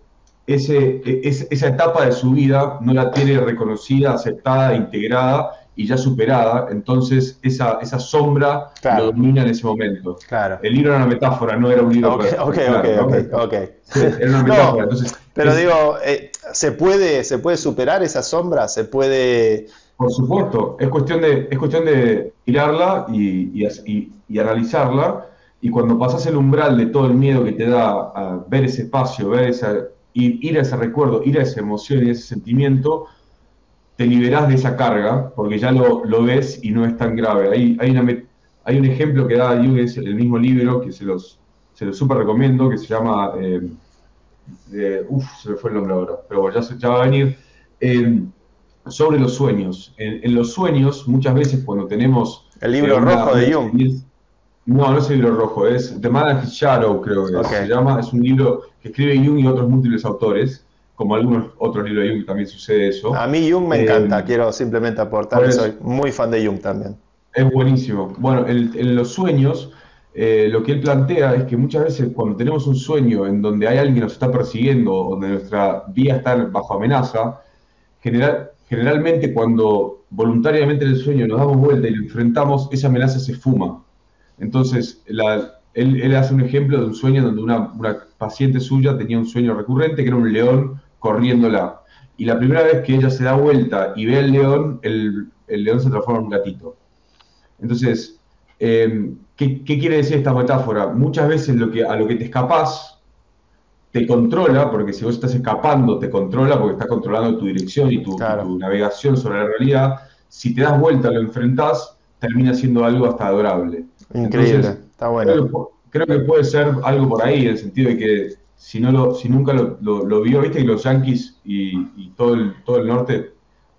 ese, esa etapa de su vida no la tiene reconocida, aceptada, integrada y ya superada, entonces esa, esa sombra lo domina en ese momento. Claro. El libro era una metáfora, no era un libro. Ok, ok, ok, ok. era una metáfora. entonces, pero digo, eh, ¿se, puede, ¿se puede superar esa sombra? ¿Se puede...? Por supuesto, es cuestión de, es cuestión de mirarla y, y, y, analizarla, y cuando pasas el umbral de todo el miedo que te da a ver ese espacio, ver esa, ir, ir a ese recuerdo, ir a esa emoción y ese sentimiento, te liberás de esa carga, porque ya lo, lo ves y no es tan grave. Hay, hay, una, hay un ejemplo que da Jung, es el mismo libro, que se los, se los super recomiendo, que se llama, eh, uff, se me fue el nombre ahora, pero ya, ya va a venir, eh, sobre los sueños. En, los sueños, muchas veces cuando tenemos... El libro rojo de Jung. No, no es el libro rojo, es The Man and His Shadow, creo que se llama. Es un libro que escribe Jung y otros múltiples autores como algunos otros libros de Jung también sucede eso. A mí Jung me encanta, eh, quiero simplemente aportar, soy muy fan de Jung también. Es buenísimo. Bueno, en, los sueños, eh, lo que él plantea es que muchas veces cuando tenemos un sueño en donde hay alguien que nos está persiguiendo, donde nuestra vida está bajo amenaza, general, generalmente cuando voluntariamente en el sueño nos damos vuelta y lo enfrentamos, esa amenaza se fuma. Entonces, él, hace un ejemplo de un sueño donde una, una paciente suya tenía un sueño recurrente que era un león corriéndola. Y la primera vez que ella se da vuelta y ve al león, el, león se transforma en un gatito. Entonces, eh, ¿qué, quiere decir esta metáfora? Muchas veces lo que, a lo que te escapas te controla, porque si vos estás escapando, te controla porque está controlando tu dirección y tu, navegación sobre la realidad. Si te das vuelta, lo enfrentás, termina siendo algo hasta adorable. Increíble, está bueno. Creo, que puede ser algo por ahí, en el sentido de que si, no lo, si nunca lo, lo, vio, viste que los yankees y, todo, el, todo el norte,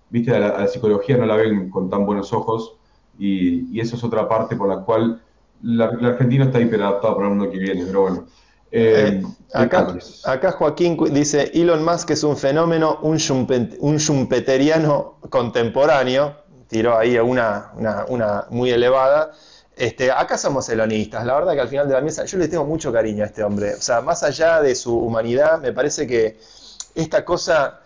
viste, a la, psicología no la ven con tan buenos ojos y, y eso es otra parte por la cual la, Argentina está hiperadaptada para el mundo que viene, pero bueno. Eh, eh, acá, acá, Joaquín dice, Elon Musk es un fenómeno, un, un schumpeteriano contemporáneo, tiró ahí una, una, una muy elevada. Este, acá somos elonistas, la verdad que al final de la mesa yo le tengo mucho cariño a este hombre, o sea, más allá de su humanidad, me parece que esta cosa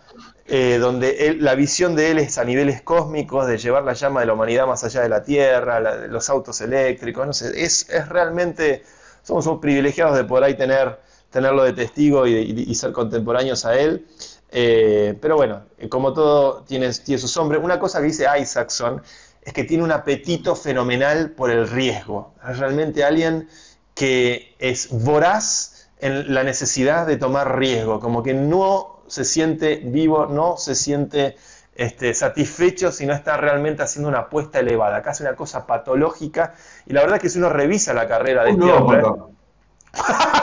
eh, donde la visión de él es a niveles cósmicos, de llevar la llama de la humanidad más allá de la Tierra, los autos eléctricos, no sé, es, es realmente, somos privilegiados de poder ahí tener, tenerlo de testigo y, ser contemporáneos a él. Eh, pero bueno, como todo tiene, tiene sus hombres, una cosa que dice Isaacson es que tiene un apetito fenomenal por el riesgo. Es realmente alguien que es voraz en la necesidad de tomar riesgo, como que no se siente vivo, no se siente este, satisfecho si no está realmente haciendo una apuesta elevada. Acá hace una cosa patológica y la verdad es que si uno revisa la carrera de este hombre.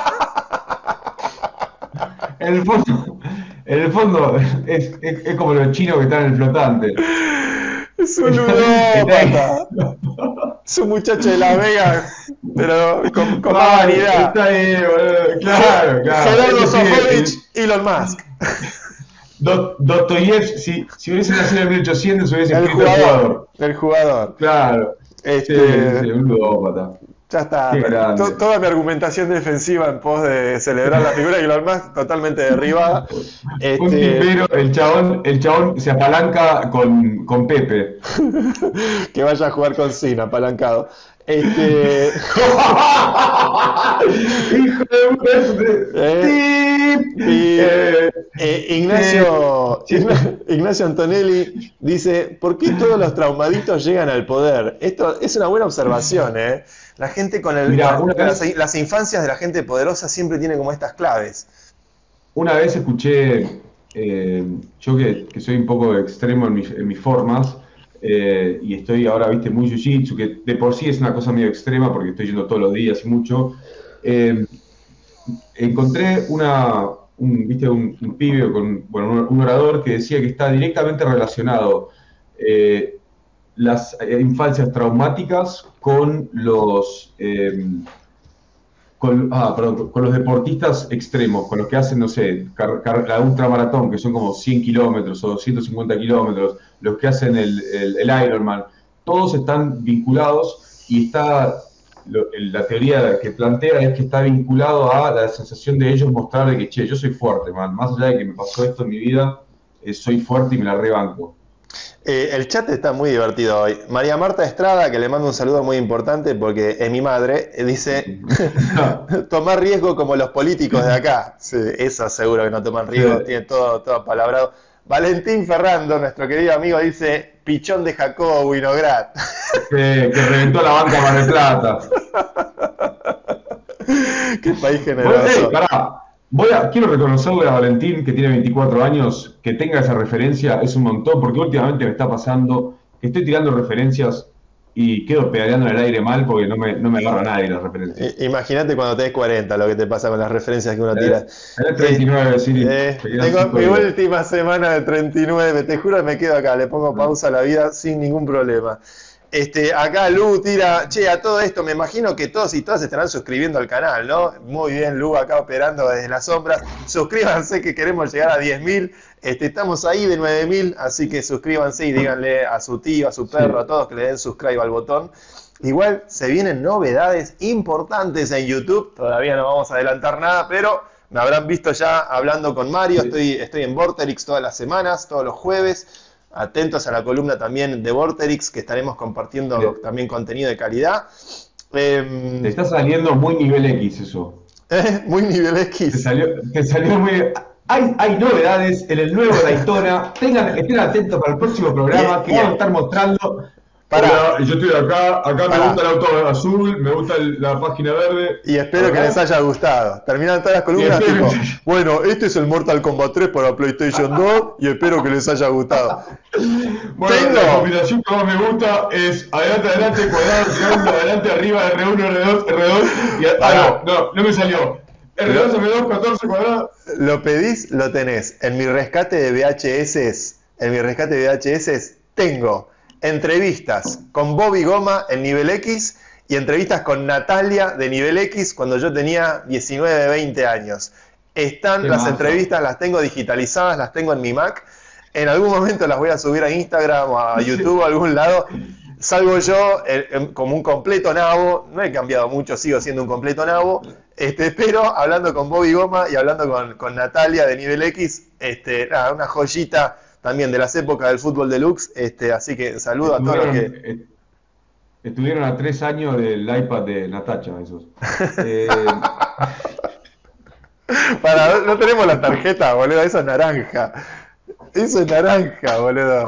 En el fondo, en el fondo es, es- es como los chinos que están en el flotante. Es un ludópata, es un muchacho de Las Vegas, pero con, con más vanidad. Está ahí, boludo. Claro, claro. Gerardo pibe, Sofovich, Elon Musk. Do- Dostoyevsky, si, si hubiese nacido en 1800, hubiese El escrito el jugador, jugador. el jugador. Claro. Sí, Este, sí, un ludópata. Ya está. To- toda mi argumentación defensiva en pos de celebrar la figura de Elon Musk totalmente derribada. Un Este, tipero, el chabón, el chabón se apalanca con, con Pepe. que vaya a jugar con Sin apalancado. Este, Hijo de puta. Eh, Eh, eh, Ignacio, Ignacio Antonelli dice: ¿Por qué todos los traumaditos llegan al poder? Esto es una buena observación, ¿eh? La gente con el. Mirá, con las, vez- las infancias de la gente poderosa siempre tiene como estas claves. Una vez escuché, eh, yo que, que soy un poco extremo en mis, en mis formas, eh, y estoy ahora, viste, muy jiu-jitsu, que de por sí es una cosa medio extrema porque estoy yendo todos los días y mucho. eh, encontré una, un, viste, un, un pibe, con, bueno, un, orador que decía que está directamente relacionado eh, las eh, infancias traumáticas con los... eh, con, ah, con los deportistas extremos, con los que hacen, no sé, la ultramaratón, que son como 100 kilómetros o 250 kilómetros, los que hacen el, el, el Ironman, todos están vinculados y está, lo- la teoría que plantea es que está vinculado a la sensación de ellos mostrar que, che, yo soy fuerte, man, más allá de que me pasó esto en mi vida, eh, soy fuerte y me la rebanco. Eh, el chat está muy divertido hoy. María Marta Estrada, que le mando un saludo muy importante porque es mi madre, eh, dice: tomar riesgo como los políticos de acá. Sí, eso seguro que no toman riesgo, tiene todo, todo palabrado. Valentín Ferrando, nuestro querido amigo, dice: pichón de Jacobo Winograd. que, que reventó la banca Mar del Plata. Qué país Bueno, generoso. pará. Voy a, quiero reconocerle a Valentín, que tiene 24 años, que tenga esa referencia, es un montón, porque últimamente me está pasando que estoy tirando referencias y quedo pedaleando en el aire mal porque no me, no me agarra nadie las referencias. Imagínate cuando tenés 40 lo que te pasa con las referencias que uno tira. Tenés 39, Siri. Eh, te tengo mi días. última semana de 39, te juro que me quedo acá, le pongo pausa a la vida sin ningún problema. Este, acá Lu tira, che, a todo esto me imagino que todos y todas estarán suscribiendo al canal, ¿no? Muy bien, Lu acá operando desde las sombras. Suscríbanse que queremos llegar a 10.000. Este, estamos ahí de 9.000, así que suscríbanse y díganle a su tío, a su perro, a todos que le den subscribe al botón. Igual se vienen novedades importantes en YouTube, todavía no vamos a adelantar nada, pero me habrán visto ya hablando con Mario, estoy en Vorterix todas las semanas, todos los jueves, atentos a la columna también de Vorterix, que estaremos compartiendo Sí. también contenido de calidad. Em, Te está saliendo muy nivel X eso. muy nivel Te X. salió, te salió muy. Hay, hay novedades en el nuevo Daytona. Tengan, estén atentos para el próximo programa que vamos a estar mostrando. Pará. Hola, yo estoy acá, acá Pará. me gusta el auto azul, me gusta el- la página verde. Y espero que les haya gustado. Terminan todas las columnas tipo, bueno, este es el Mortal Kombat 3 para PlayStation 2 y espero que les haya gustado. Bueno, Tengo. la combinación que más me gusta es adelante, adelante, cuadrado, triángulo, adelante, arriba, R1, R2, R2. Y a- ah, no, no, no me salió. R2, R2, 14 cuadrado. Lo pedís, lo tenés. En mi rescate de VHS, en mi rescate de VHS, tengo entrevistas con Bobby Goma en nivel X y entrevistas con Natalia de nivel X cuando yo tenía 19, 20 años. Están las entrevistas, las tengo digitalizadas, las tengo en mi Mac. En algún momento las voy a subir a Instagram o a YouTube a algún lado. Salgo yo eh, como un completo nabo, no he cambiado mucho, sigo siendo un completo nabo, este, pero hablando con Bobby Goma y hablando con, Natalia de Nivel X, este, una joyita también de las épocas del fútbol deluxe, este, así que saludo a todos los que... Eh, estuvieron a tres años del iPad de Natacha, esos. Eh, Para, no tenemos la tarjeta, boludo, eso es naranja. Eso es naranja, boludo.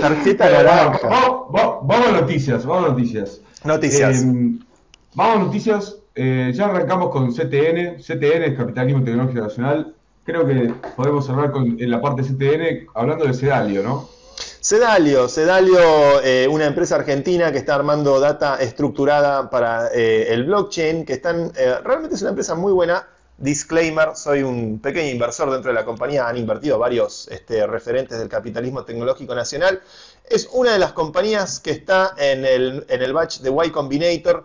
Tarjeta naranja. Vamos, a noticias, vamos a noticias. Noticias. Eh, vamos a noticias. Eh, ya arrancamos con CTN. CTN es Capitalismo Tecnológico Nacional. Creo que podemos cerrar con, en la parte CTN hablando de Sedalio, ¿no? Sedalio, Sedalio, eh, una empresa argentina que está armando data estructurada para el blockchain, que están, realmente es una empresa muy buena Disclaimer, soy un pequeño inversor dentro de la compañía, han invertido varios este, referentes del capitalismo tecnológico nacional. Es una de las compañías que está en el, en el batch de Y Combinator.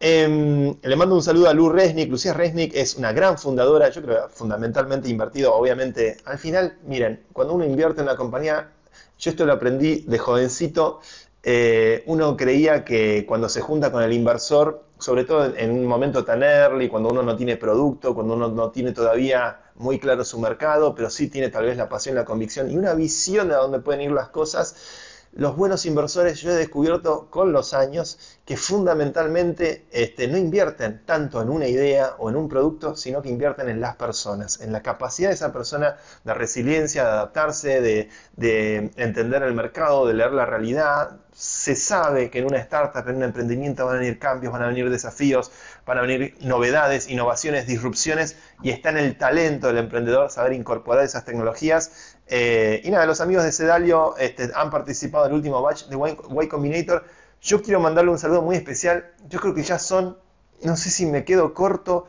Em, le mando un saludo a Lu Resnick. Lucía Resnick es una gran fundadora, yo creo fundamentalmente invertido, obviamente. Al final, miren, cuando uno invierte en una compañía, yo esto lo aprendí de jovencito, eh, uno creía que cuando se junta con el inversor, sobre todo en un momento tan early, cuando uno no tiene producto, cuando uno no tiene todavía muy claro su mercado, pero sí tiene tal vez la pasión, la convicción y una visión de dónde pueden ir las cosas, los buenos inversores yo he descubierto con los años que fundamentalmente este, no invierten tanto en una idea o en un producto, sino que invierten en las personas, en la capacidad de esa persona de resiliencia, de adaptarse, de, de entender el mercado, de leer la realidad. Se sabe que en una startup, en un emprendimiento van a venir cambios, van a venir desafíos, van a venir novedades, innovaciones, disrupciones y está en el talento del emprendedor saber incorporar esas tecnologías eh, y nada, los amigos de Sedalio este, han participado en el último batch de Y Combinator. Yo quiero mandarle un saludo muy especial. Yo creo que ya son, no sé si me quedo corto,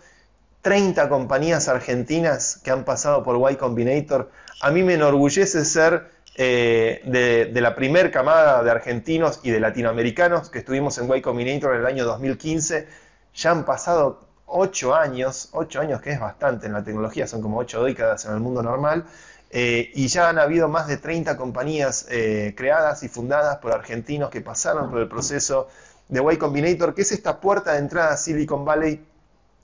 30 compañías argentinas que han pasado por Y Combinator. A mí me enorgullece ser eh, de, la primer camada de argentinos y de latinoamericanos que estuvimos en Y Combinator en el año 2015. Ya han pasado 8 años, 8 años que es bastante en la tecnología, son como 8 décadas en el mundo normal. Eh, y ya han habido más de 30 compañías eh, creadas y fundadas por argentinos que pasaron por el proceso de Y Combinator, que es esta puerta de entrada a Silicon Valley,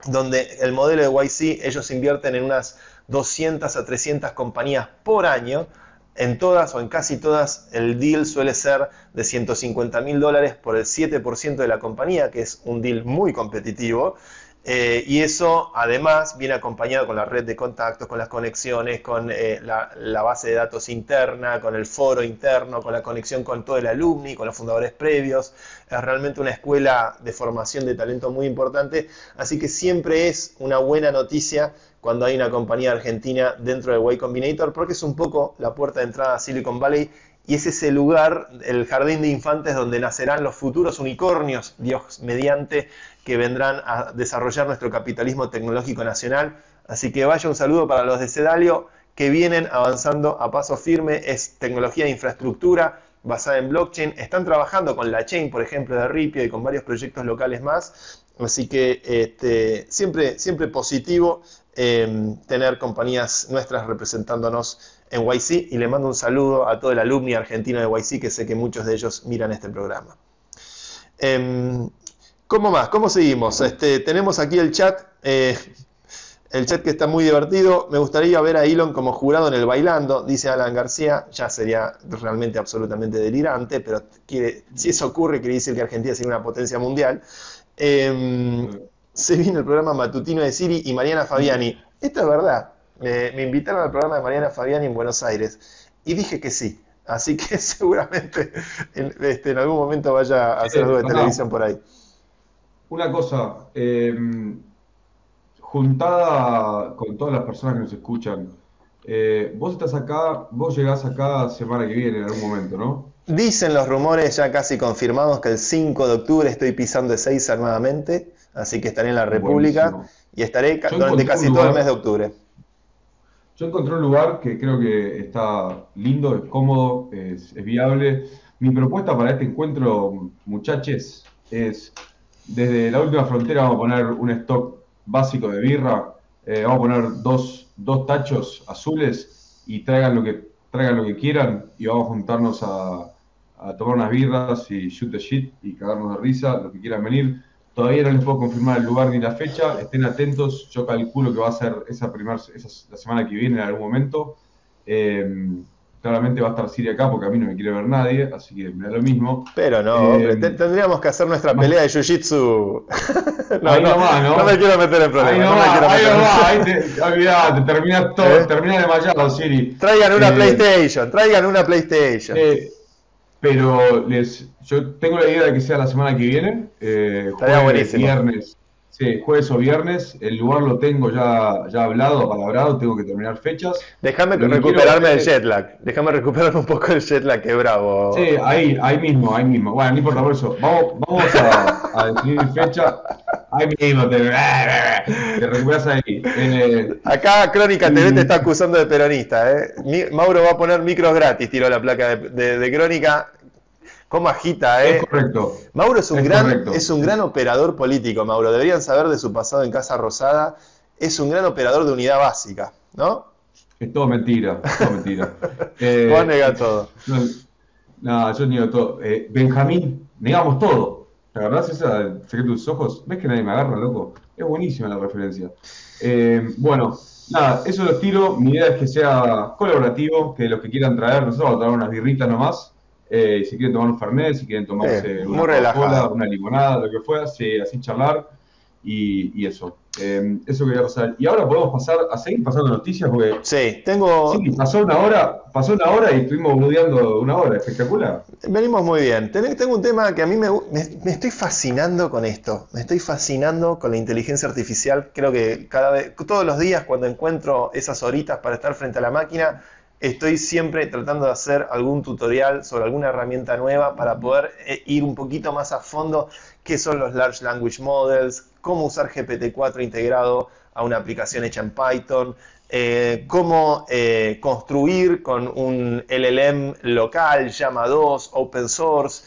donde el modelo de YC, ellos invierten en unas 200 a 300 compañías por año. En todas o en casi todas el deal suele ser de 150 mil dólares por el 7% de la compañía, que es un deal muy competitivo. Eh, y eso además viene acompañado con la red de contactos, con las conexiones, con eh, la, base de datos interna, con el foro interno, con la conexión con todo el alumni, con los fundadores previos. Es realmente una escuela de formación de talento muy importante, así que siempre es una buena noticia cuando hay una compañía argentina dentro de Y Combinator, porque es un poco la puerta de entrada a Silicon Valley y es ese lugar, el jardín de infantes donde nacerán los futuros unicornios, Dios mediante, que vendrán a desarrollar nuestro capitalismo tecnológico nacional. Así que vaya un saludo para los de Sedalio que vienen avanzando a paso firme. Es tecnología de infraestructura basada en blockchain. Están trabajando con la chain, por ejemplo, de Ripio y con varios proyectos locales más. Así que este, siempre, siempre positivo eh, tener compañías nuestras representándonos en YC y le mando un saludo a todo el alumni argentino de YC que sé que muchos de ellos miran este programa. Em, ¿Cómo más? ¿Cómo seguimos? Este, tenemos aquí el chat, eh, el chat que está muy divertido. Me gustaría ver a Elon como jurado en el bailando, dice Alan García. Ya sería realmente absolutamente delirante, pero si eso ocurre, quiere decir que Argentina sería una potencia mundial. Em, se viene el programa matutino de Siri y Mariana Fabiani. Esto es verdad. Me, invitaron al programa de Mariana Fabiani en Buenos Aires y dije que sí. Así que seguramente en, este, algún momento vaya a hacer algo de televisión por ahí una cosa, em, juntada con todas las personas que nos escuchan, eh, vos estás acá, vos llegás acá semana que viene en algún momento, ¿no? Dicen los rumores ya casi confirmados que el 5 de octubre estoy pisando Ezeiza nuevamente, así que estaré en la República y estaré durante casi todo el mes de octubre. Yo encontré un lugar que creo que está lindo, es cómodo, es, es viable. Mi propuesta para este encuentro, muchachos, es desde la última frontera vamos a poner un stock básico de birra, eh, vamos a poner dos, tachos azules y traigan lo que traigan lo que quieran y vamos a juntarnos a, a tomar unas birras y shoot the shit y cagarnos de risa, lo que quieran venir. Todavía no les puedo confirmar el lugar ni la fecha, estén atentos, yo calculo que va a ser esa, primer, esa la semana que viene en algún momento. Eh, claramente va a estar Siri acá porque a mí no me quiere ver nadie, así que me da lo mismo. Pero no, Eh, hombre, te- tendríamos que hacer nuestra más- pelea de Jiu-Jitsu. no, no, nomás, ¿no? no me quiero meter en problemas. Ahí no no va, ahí no va, ahí te, olvidate, terminás todo, ¿Eh? terminás de mallado, Siri. Traigan una Eh, PlayStation, traigan una PlayStation. Pero les, yo tengo la idea de que sea la semana que viene, eh, jueves, buenísimo. viernes, sí, jueves o viernes, el lugar lo tengo ya, ya hablado, apalabrado, tengo que terminar fechas. Déjame recuperarme del jet lag. Déjame recuperarme un poco del jet lag, que bravo. Sí, ahí, ahí mismo, ahí mismo. Bueno, no importa por eso. Vamos, vamos a, a definir fecha. Ahí mismo, te, te recuperas ahí. Eh, Acá Crónica TV Mm. te está acusando de peronista. ¿eh? Mauro va a poner micros gratis, tiró la placa de, de- de Crónica. ¿Cómo agita, eh? es correcto. Mauro es un, Es gran, correcto. es un gran operador político, Mauro. Deberían saber de su pasado en Casa Rosada. Es un gran operador de unidad básica, ¿no? Es todo mentira, es todo mentira. Eh, Vos negás todo. No, no, yo niego todo. Eh, Benjamín, negamos todo. ¿Te agarrás esa del secreto de tus ojos? ¿Ves que nadie me agarra, loco? Es buenísima la referencia. Eh, bueno, nada, eso los tiro. Mi idea es que sea colaborativo, que los que quieran traer, nosotros vamos a traer unas birritas nomás. Eh, y si quieren tomar un fernet, si quieren tomarse una. Coca-Cola, una limonada, lo que fuera, sí, así charlar. Y, y eso. Eh, eso quería pasar. Y ahora podemos pasar a seguir pasando noticias porque Sí, tengo. Sí, pasó una hora, pasó una hora y estuvimos boludeando una hora, espectacular. Venimos muy bien. Ten- Tengo un tema que a mí me, me, me estoy fascinando con esto. Me estoy fascinando con la inteligencia artificial. Creo que cada vez, todos los días cuando encuentro esas horitas para estar frente a la máquina, estoy siempre tratando de hacer algún tutorial sobre alguna herramienta nueva para poder eh, ir un poquito más a fondo qué son los Large Language Models, cómo usar GPT-4 integrado a una aplicación hecha en Python, eh, cómo eh, construir con un LLM local, llama 2, open source.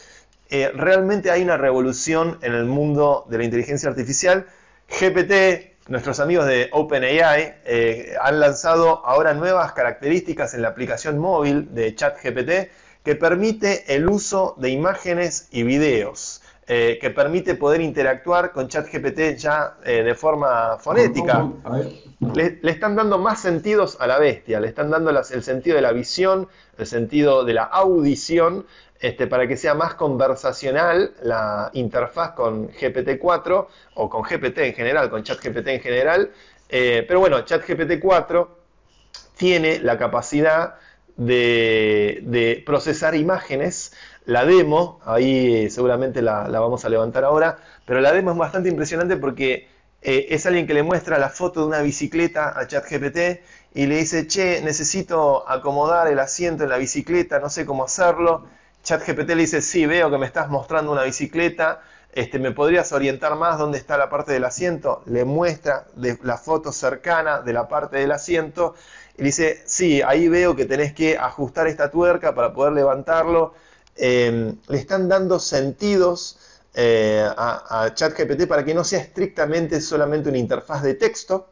Realmente hay una revolución en el mundo de la inteligencia artificial. GPT, nuestros amigos de OpenAI, eh, han lanzado ahora nuevas características en la aplicación móvil de ChatGPT que permite el uso de imágenes y videos. Eh, que permite poder interactuar con ChatGPT ya eh, de forma fonética. Le, le están dando más sentidos a la bestia, le están dando las- el sentido de la visión, el sentido de la audición, este, para que sea más conversacional la interfaz con GPT-4 o con GPT en general, con ChatGPT en general. Eh, pero bueno, ChatGPT-4 tiene la capacidad de, de procesar imágenes. La demo, ahí eh, seguramente la, vamos a levantar ahora, pero la demo es bastante impresionante porque eh, es alguien que le muestra la foto de una bicicleta a ChatGPT y le dice, che, necesito acomodar el asiento en la bicicleta, no sé cómo hacerlo. ChatGPT le dice, sí, veo que me estás mostrando una bicicleta, este, ¿me podrías orientar más dónde está la parte del asiento? Le muestra la foto cercana de la parte del asiento y dice, sí, ahí veo que tenés que ajustar esta tuerca para poder levantarlo. Eh, le están dando sentidos eh, a, ChatGPT para que no sea estrictamente solamente una interfaz de texto,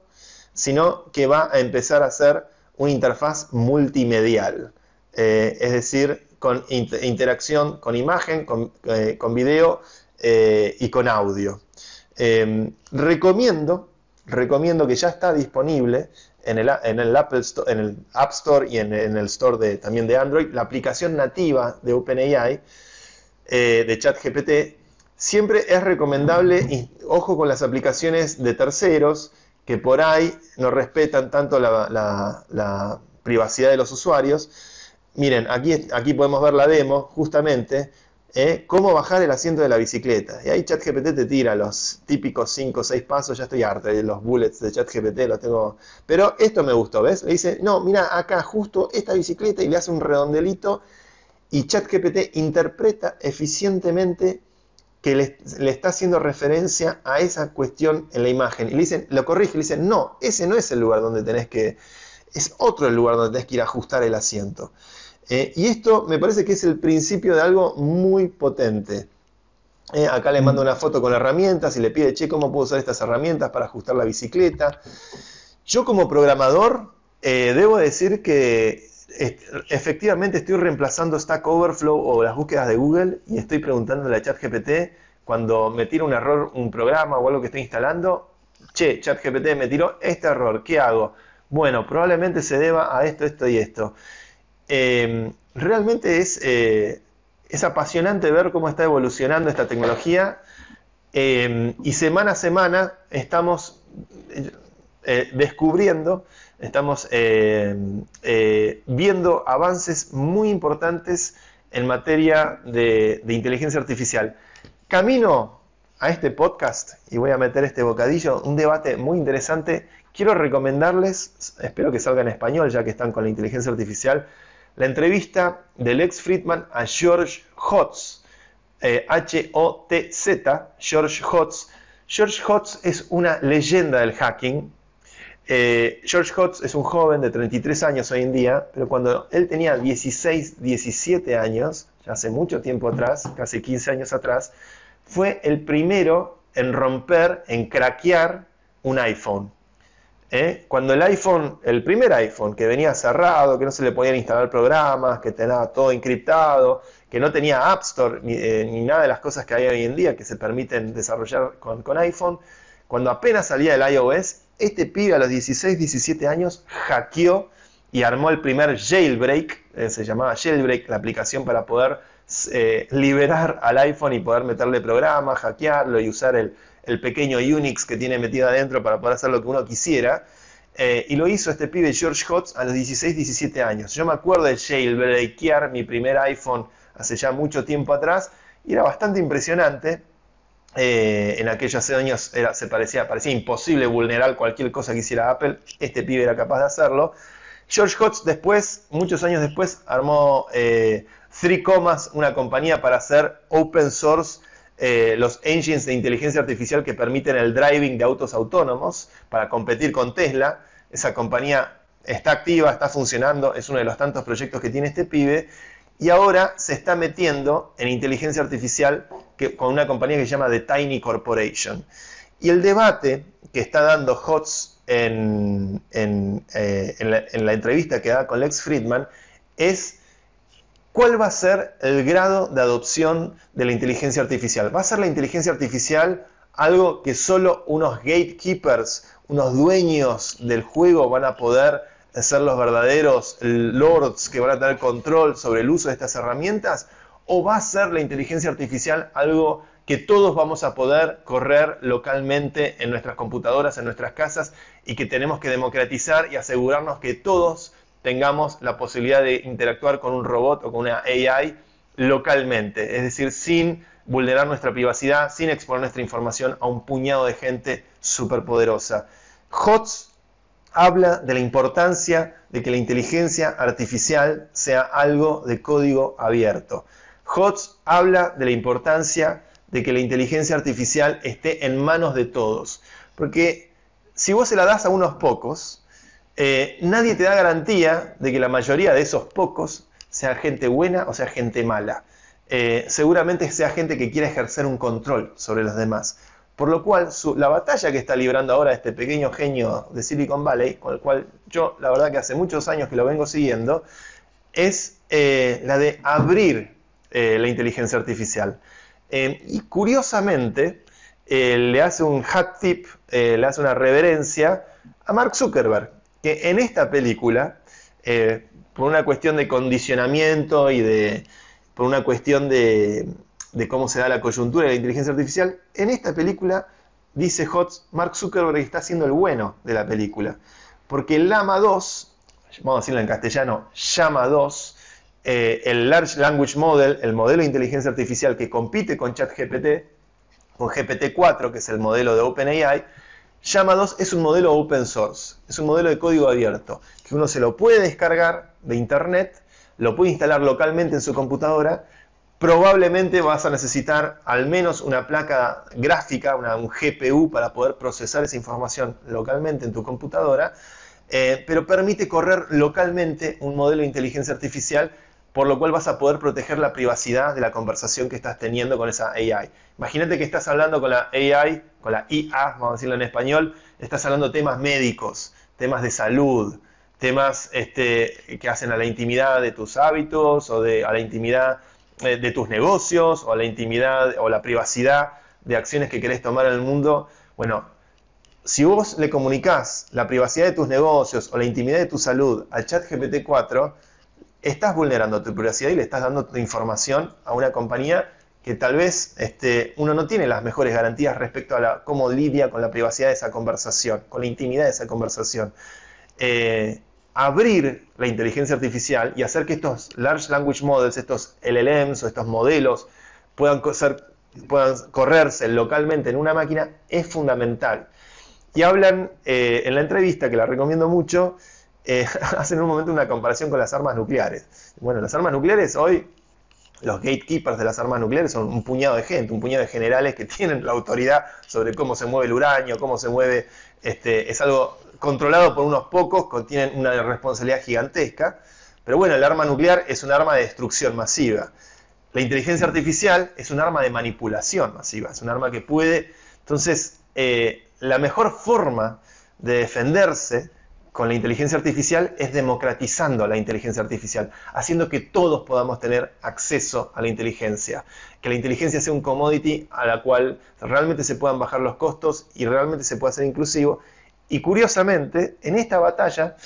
sino que va a empezar a ser una interfaz multimedial. Eh, es decir, con inter- interacción con imagen, con, eh, con video y con audio. Eh, recomiendo, recomiendo que ya está disponible en el, en el Apple en el App Store y en, en el Store de, también de Android, la aplicación nativa de OpenAI eh, de ChatGPT. Siempre es recomendable, y ojo con las aplicaciones de terceros, que por ahí no respetan tanto la, la- la privacidad de los usuarios. Miren, aquí, aquí podemos ver la demo, justamente, ¿eh? cómo bajar el asiento de la bicicleta. Y ahí ChatGPT te tira los típicos 5 o 6 pasos, ya estoy harto de los bullets de ChatGPT, los tengo... Pero esto me gustó, ¿ves? Le dice, no, mira acá justo esta bicicleta y le hace un redondelito y ChatGPT interpreta eficientemente que le, le está haciendo referencia a esa cuestión en la imagen. Y le dicen, lo corrige, le dicen, no, ese no es el lugar donde tenés que, es otro el lugar donde tenés que ir a ajustar el asiento. Eh, y esto me parece que es el principio de algo muy potente. Eh, acá le mando una foto con herramientas y le pide, che, ¿cómo puedo usar estas herramientas para ajustar la bicicleta? Yo como programador, eh, debo decir que efectivamente estoy reemplazando Stack Overflow o las búsquedas de Google y estoy preguntándole a ChatGPT cuando me tira un error un programa o algo que estoy instalando, che, ChatGPT me tiró este error, ¿qué hago? Bueno, probablemente se deba a esto, esto y esto. Em, realmente es, eh, es apasionante ver cómo está evolucionando esta tecnología em, y semana a semana estamos eh, descubriendo, estamos em, eh, viendo avances muy importantes en materia de inteligencia artificial. Camino a este podcast, y voy a meter este bocadillo, un debate muy interesante. Quiero recomendarles, espero que salga en español ya que están con la inteligencia artificial, la entrevista del ex Friedman a George Hotz, H-O-T-Z, eh, George Hotz. George Hotz es una leyenda del hacking. Eh, George Hotz es un joven de 33 años hoy en día, pero cuando él tenía 16, 17 años, ya hace mucho tiempo atrás, casi 15 años atrás, fue el primero en romper, en craquear un iPhone. ¿Eh? Cuando el iPhone, el primer iPhone que venía cerrado, que no se le podían instalar programas, que tenía todo encriptado, que no tenía App Store ni, eh, nada de las cosas que hay hoy en día que se permiten desarrollar con, con iPhone, cuando apenas salía el iOS, este pibe a los 16, 17 años hackeó y armó el primer jailbreak, eh, se llamaba jailbreak, la aplicación para poder liberar al iPhone y poder meterle programas, hackearlo y usar el, pequeño Unix que tiene metido adentro para poder hacer lo que uno quisiera. Eh, y lo hizo este pibe George Hotz a los 16, 17 años. Yo me acuerdo de jailbreakear mi primer iPhone hace ya mucho tiempo atrás y era bastante impresionante. Eh, en aquellos años era, se parecía, parecía imposible vulnerar cualquier cosa que hiciera Apple. Este pibe era capaz de hacerlo. George Hotz después, muchos años después, armó Three Comas, una compañía para hacer open source eh, los engines de inteligencia artificial que permiten el driving de autos autónomos para competir con Tesla. Esa compañía está activa, está funcionando, es uno de los tantos proyectos que tiene este pibe. Y ahora se está metiendo en inteligencia artificial con una compañía que se llama The Tiny Corporation. Y el debate que está dando HOTS en, eh, en la entrevista que da con Lex Friedman es ¿Cuál va a ser el grado de adopción de la inteligencia artificial? ¿Va a ser la inteligencia artificial algo que solo unos gatekeepers, unos dueños del juego van a poder ser los verdaderos lords que van a tener control sobre el uso de estas herramientas? ¿O va a ser la inteligencia artificial algo que todos vamos a poder correr localmente en nuestras computadoras, en nuestras casas y que tenemos que democratizar y asegurarnos que todos tengamos la posibilidad de interactuar con un robot o con una AI localmente, es decir, sin vulnerar nuestra privacidad, sin exponer nuestra información a un puñado de gente superpoderosa. HOTS habla de la importancia de que la inteligencia artificial sea algo de código abierto. HOTS habla de la importancia de que la inteligencia artificial esté en manos de todos, porque si vos se la das a unos pocos, eh, nadie te da garantía de que la mayoría de esos pocos sea gente buena o sea gente mala. Eh, seguramente sea gente que quiera ejercer un control sobre los demás. Por lo cual, la batalla que está librando ahora este pequeño genio de Silicon Valley, con el cual yo la verdad que hace muchos años que lo vengo siguiendo, es eh, la de abrir la inteligencia artificial. y curiosamente, le hace un hat tip, le hace una reverencia a Mark Zuckerberg, que en esta película, eh, por una cuestión de condicionamiento y de, por una cuestión de, cómo se da la coyuntura de la inteligencia artificial, en esta película, dice Hotz, Mark Zuckerberg está siendo el bueno de la película. Porque el Lama 2, vamos a decirlo en castellano, Llama 2, eh, el Large Language Model, el modelo de inteligencia artificial que compite con ChatGPT, con GPT-4, que es el modelo de OpenAI, Llama 2 es un modelo open source, es un modelo de código abierto, que uno se lo puede descargar de internet, lo puede instalar localmente en su computadora, probablemente vas a necesitar al menos una placa gráfica, un GPU para poder procesar esa información localmente en tu computadora, eh, pero permite correr localmente un modelo de inteligencia artificial por lo cual vas a poder proteger la privacidad de la conversación que estás teniendo con esa AI. Imagínate que estás hablando con la AI, con la IA, vamos a decirlo en español, estás hablando temas médicos, temas de salud, temas este, que hacen a la intimidad de tus hábitos o de, a la intimidad eh, de tus negocios o a la intimidad o la privacidad de acciones que querés tomar en el mundo. Bueno, si vos le comunicás la privacidad de tus negocios o la intimidad de tu salud al chat GPT-4, estás vulnerando tu privacidad y le estás dando tu información a una compañía que tal vez este, uno no tiene las mejores garantías respecto a la, cómo lidia con la privacidad de esa conversación, con la intimidad de esa conversación. Eh, abrir la inteligencia artificial y hacer que estos large language models, estos LLMs o estos modelos puedan, correrse localmente en una máquina es fundamental. Y hablan eh, en la entrevista, que la recomiendo mucho, eh, hacen en un momento una comparación con las armas nucleares. Bueno, las armas nucleares hoy, los gatekeepers de las armas nucleares son un puñado de gente, un puñado de generales que tienen la autoridad sobre cómo se mueve el uranio, cómo se mueve, este, es algo controlado por unos pocos, tienen una responsabilidad gigantesca. Pero bueno, el arma nuclear es un arma de destrucción masiva. La inteligencia artificial es un arma de manipulación masiva, es un arma que puede... Entonces, eh, la mejor forma de defenderse con la inteligencia artificial es democratizando la inteligencia artificial, haciendo que todos podamos tener acceso a la inteligencia, que la inteligencia sea un commodity a la cual realmente se puedan bajar los costos y realmente se pueda ser inclusivo. Y curiosamente, en esta batalla,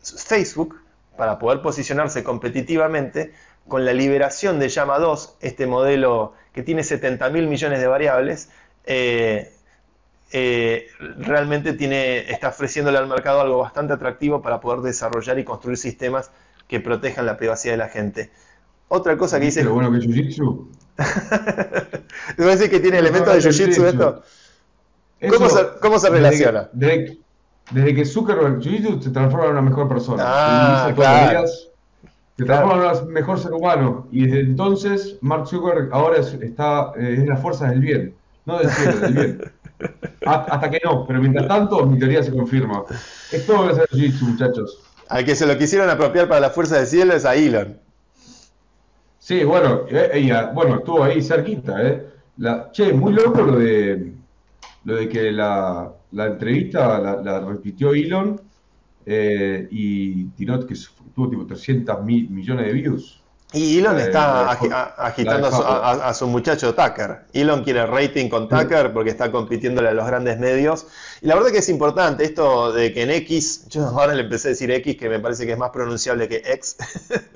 Facebook, para poder posicionarse competitivamente, con la liberación de Llama 2, este modelo que tiene 70 mil millones de variables, eh, eh, realmente tiene, está ofreciéndole al mercado algo bastante atractivo para poder desarrollar y construir sistemas que protejan la privacidad de la gente. Otra cosa que dice... Lo bueno que Jiu-Jitsu. ¿Te decir que tiene elementos de Jiu-Jitsu esto? ¿Cómo, se, ¿Cómo, se, relaciona? Desde, desde, que Zuckerberg Jiu-Jitsu se transforma en una mejor persona. Ah, claro. se transforma en un mejor ser humano. Y desde entonces, Mark Zuckerberg ahora está eh, en las fuerzas del bien. No del cielo, del bien. Hasta que no, pero mientras tanto mi teoría se confirma. Es todo gracias a Jiu-Jitsu, muchachos. Al que se lo quisieron apropiar para la fuerza del cielo es a Elon. Sí, bueno, eh, ella, bueno, estuvo ahí cerquita, ¿eh? La, che, muy loco lo de lo de que la, la entrevista la, repitió Elon eh, y tiró que tuvo tipo 300 mil millones de views. Y Elon eh, está agitando a su, muchacho Tucker. Elon quiere rating con Tucker porque está compitiéndole a los grandes medios. Y la verdad que es importante esto de que en X, yo ahora le empecé a decir X, que me parece que es más pronunciable que X.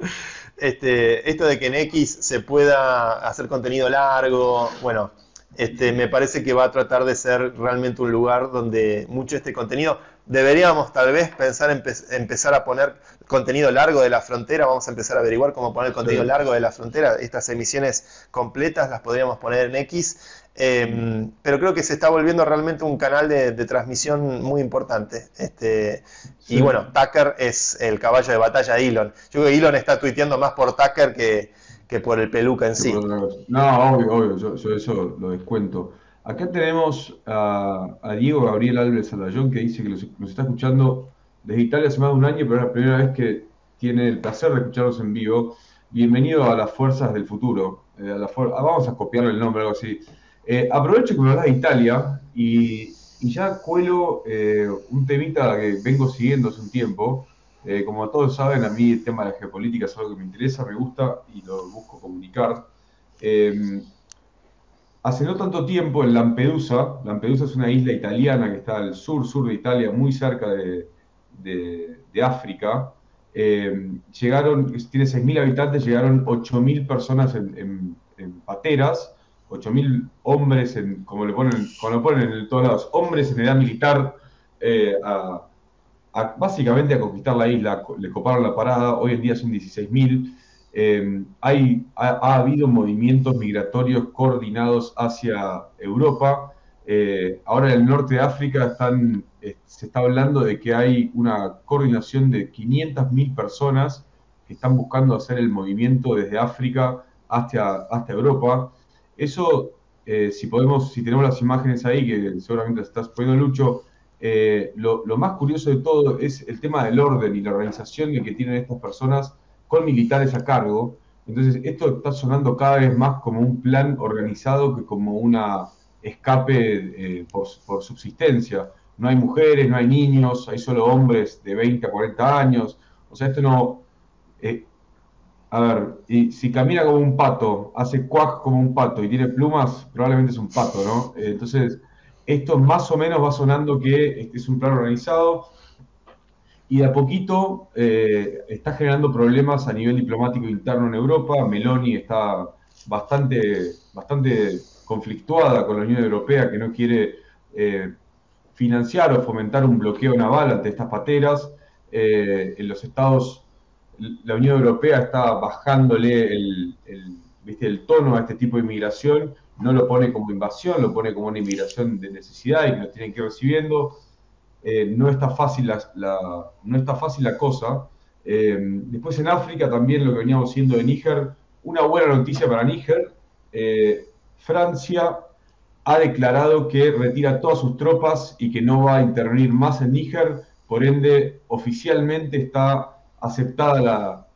este, esto de que en X se pueda hacer contenido largo, bueno, este, me parece que va a tratar de ser realmente un lugar donde mucho este contenido deberíamos tal vez pensar en empezar a poner contenido largo de la frontera, vamos a empezar a averiguar cómo poner contenido largo de la frontera, estas emisiones completas las podríamos poner en X, em, pero creo que se está volviendo realmente un canal de, transmisión muy importante. Este, Y bueno, Tucker es el caballo de batalla de Elon. Yo creo que Elon está tuiteando más por Tucker que, por el peluca en sí. No, obvio, obvio, yo eso lo descuento. Acá tenemos a, Diego Gabriel Álvarez Salayón que dice que nos está escuchando desde Italia hace más de un año, pero es la primera vez que tiene el placer de escucharnos en vivo. Bienvenido a las Fuerzas del Futuro. Eh, ah, vamos a copiarle el nombre, algo así. Eh, aprovecho que me hablas de Italia y, ya cuelo eh, un temita que vengo siguiendo hace un tiempo. como todos saben, a mí el tema de la geopolítica es algo que me interesa, me gusta y lo busco comunicar. Hace no tanto tiempo en Lampedusa, Lampedusa es una isla italiana que está al sur, sur de Italia, muy cerca de, África, eh, llegaron, tiene 6.000 habitantes, llegaron 8.000 personas en, pateras, 8.000 hombres, en, como, le ponen, como lo ponen en todos lados, hombres en edad militar, eh, básicamente a conquistar la isla, le coparon la parada, hoy en día son 16.000. Em, hay, ha, habido movimientos migratorios coordinados hacia Europa. Eh, ahora en el norte de África están, eh, se está hablando de que hay una coordinación de 500.000 personas que están buscando hacer el movimiento desde África hasta, hasta Europa. Eso, eh, si podemos, si tenemos las imágenes ahí, que seguramente estás poniendo Lucho, lo, más curioso de todo es el tema del orden y la organización que tienen estas personas con militares a cargo. Entonces, esto está sonando cada vez más como un plan organizado que como una escape eh, por, subsistencia. no hay mujeres, no hay niños, hay solo hombres de 20 a 40 años. O sea, esto no... Eh, a ver, y si camina como un pato, hace cuac como un pato y tiene plumas, probablemente es un pato, ¿no? Eh, entonces, esto más o menos va sonando que este es un plan organizado y de a poquito eh, está generando problemas a nivel diplomático interno en Europa. Meloni está bastante, bastante conflictuada con la Unión Europea que no quiere eh, financiar o fomentar un bloqueo naval ante estas pateras. Eh, en los estados, la Unión Europea está bajándole el, ¿viste? el tono a este tipo de inmigración, no lo pone como invasión, lo pone como una inmigración de necesidad y que nos tienen que ir recibiendo. Eh, no, está fácil la, no está fácil la cosa. Eh, después en África también lo que veníamos siendo de Níger, una buena noticia para Níger. Eh, Francia ha declarado que retira todas sus tropas y que no va a intervenir más en Níger, por ende oficialmente está aceptada la,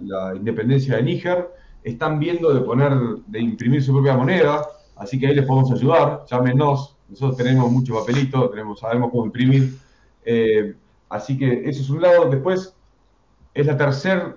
la independencia de Níger. Están viendo de poner, de imprimir su propia moneda, así que ahí les podemos ayudar, llámenos, nosotros tenemos mucho papelito, tenemos, sabemos cómo imprimir. Eh, así que eso es un lado. Después es la tercera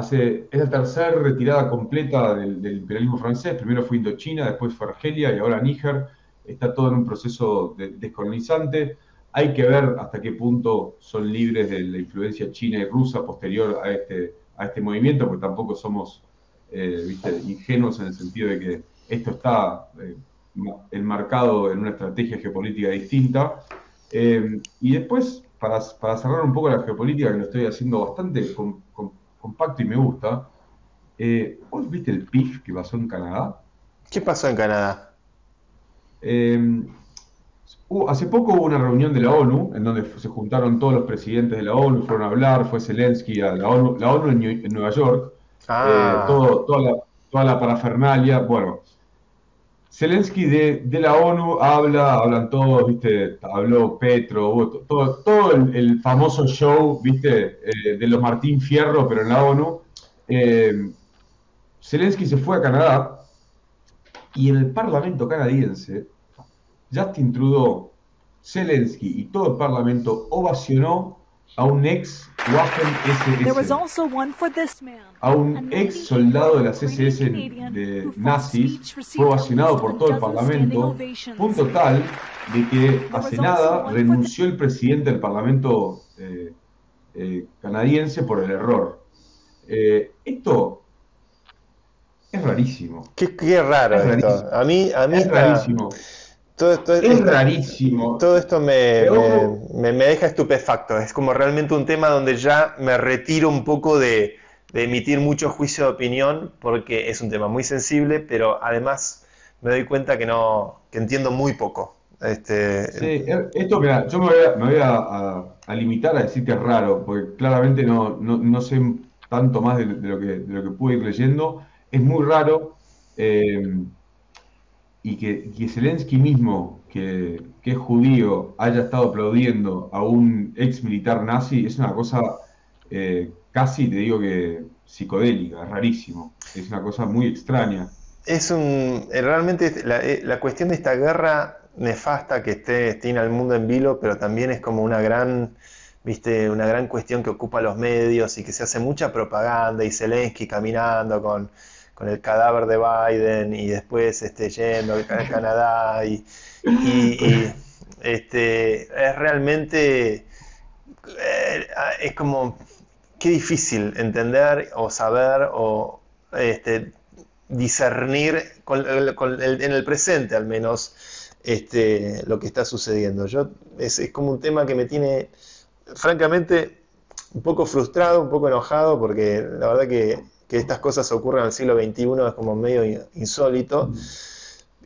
es la tercera retirada completa del, imperialismo francés. Primero fue Indochina, después fue Argelia y ahora Níger. Está todo en un proceso de, descolonizante. Hay que ver hasta qué punto son libres de la influencia china y rusa posterior a este, a este movimiento, porque tampoco somos eh, ingenuos en el sentido de que esto está eh, enmarcado en una estrategia geopolítica distinta. Eh, y después, para, para, cerrar un poco la geopolítica, que lo estoy haciendo bastante compacto y me gusta, eh, ¿vos viste el PIF que pasó en Canadá? ¿Qué pasó en Canadá? Eh, hace poco hubo una reunión de la ONU en donde se juntaron todos los presidentes de la ONU, fueron a hablar, fue Zelensky a la ONU, la ONU en, Nueva York, ah. todo, toda, la, toda la parafernalia. Bueno, Zelensky de, la ONU habla, hablan todos, ¿viste? Habló Petro, todo, todo el, famoso show, ¿viste? Eh, de los Martín Fierro, pero en la ONU. Eh, Zelensky se fue a Canadá y en el Parlamento canadiense, Justin Trudeau, Zelensky y todo el Parlamento ovacionó a un ex SS, a un ex soldado de las SS de nazis, fue ovacionado por todo el Parlamento, punto tal de que hace nada renunció el presidente del Parlamento eh, eh, canadiense por el error. Eh, esto es rarísimo. Qué, raro esto. A mí, a mí es rarísimo. Todo esto, es rarísimo. Todo esto me, me, deja estupefacto. Es como realmente un tema donde ya me retiro un poco de, emitir mucho juicio de opinión porque es un tema muy sensible, pero además me doy cuenta que no que entiendo muy poco. Este, sí, esto, yo me voy, a, limitar a decir que es raro, porque claramente no, no, sé tanto más de, lo que, de lo que pude ir leyendo. Es muy raro. Eh, y que, Zelensky mismo, que, es judío, haya estado aplaudiendo a un ex militar nazi, es una cosa eh, casi, te digo que psicodélica, rarísimo. Es una cosa muy extraña. Es un. Eh, realmente eh, la, cuestión de esta guerra nefasta que esté, tiene al mundo en vilo, pero también es como una gran. ¿Viste? Una gran cuestión que ocupa los medios y que se hace mucha propaganda y Zelensky caminando con, con el cadáver de Biden y después este, yendo al Canadá y, este, es realmente eh, es como qué difícil entender o saber o este, discernir en el presente al menos este, lo que está sucediendo. Yo, es, es como un tema que me tiene francamente un poco frustrado, un poco enojado porque la verdad que que estas cosas ocurran en el siglo XXI es como medio insólito.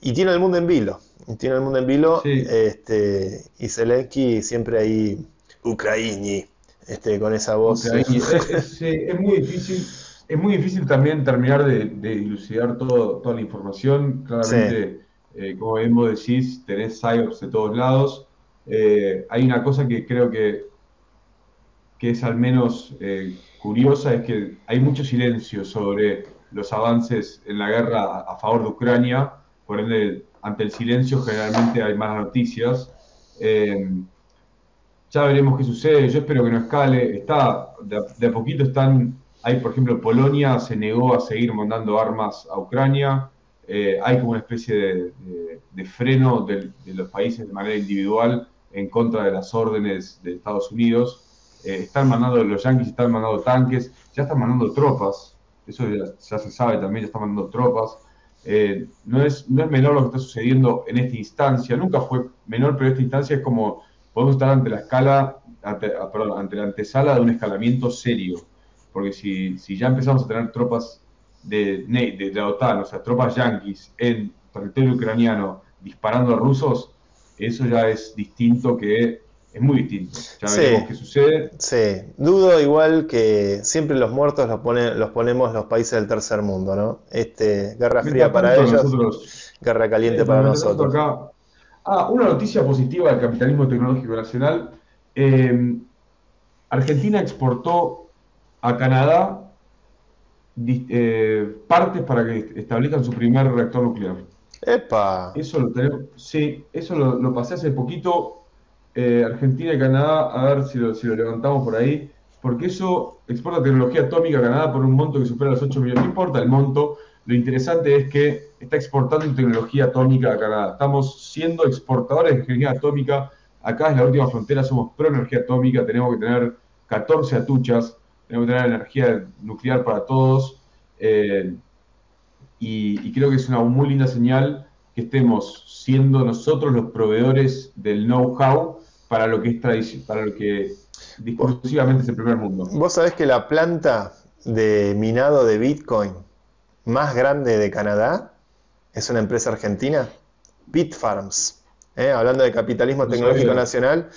Y tiene el mundo en vilo. Tiene el mundo en vilo. Este, y Zelensky siempre ahí, Ucraini, este, con esa voz. es, muy difícil. Es muy difícil también terminar de, de dilucidar todo, toda la información. Claramente, eh, como bien vos decís, tenés psyops de todos lados. Eh, hay una cosa que creo que, que es al menos eh, curiosa es que hay mucho silencio sobre los avances en la guerra a favor de Ucrania, por ende, ante el silencio generalmente hay más noticias. Eh, ya veremos qué sucede. Yo espero que no escale. Está, de, a- poquito están. Hay, por ejemplo, Polonia se negó a seguir mandando armas a Ucrania. Eh, hay como una especie de, freno de, los países de manera individual en contra de las órdenes de Estados Unidos. Eh, están mandando, los yanquis están mandando tanques, ya están mandando tropas. Eso ya, se sabe también, ya están mandando tropas. Eh, no, es, no es menor lo que está sucediendo en esta instancia. Nunca fue menor, pero esta instancia es como podemos estar ante la escala, ante, ah, la antesala de un escalamiento serio. Porque si, si ya empezamos a tener tropas de, de la OTAN, o sea, tropas yanquis en territorio ucraniano disparando a rusos, eso ya es distinto que es muy distinto. Ya Sí. veremos qué sucede. Sí, dudo igual que siempre los muertos los, pone- los ponemos los países del tercer mundo, ¿no? Este, guerra fría para ellos, nosotros- guerra caliente Eh, para nosotros. acá- Ah, una noticia positiva del capitalismo tecnológico nacional. Eh, Argentina exportó a Canadá eh, partes para que establezcan su primer reactor nuclear. ¡Epa! Eso lo tenemos, sí, eso lo, lo pasé hace poquito. Eh, Argentina y Canadá, a ver si lo, levantamos por ahí, porque eso exporta tecnología atómica a Canadá por un monto que supera los 8 millones. No importa el monto, lo interesante es que está exportando tecnología atómica a Canadá. Estamos siendo exportadores de energía atómica. Acá es la última frontera, somos pro energía atómica, tenemos que tener 14 atuchas, tenemos que tener energía nuclear para todos. eh, y creo que es una muy linda señal que estemos siendo nosotros los proveedores del know-how para lo que es tradici- para lo que discursivamente es el primer mundo. Vos sabés que la planta de minado de Bitcoin más grande de Canadá es una empresa argentina, Bitfarms. ¿eh? Hablando de capitalismo No tecnológico sabía. nacional,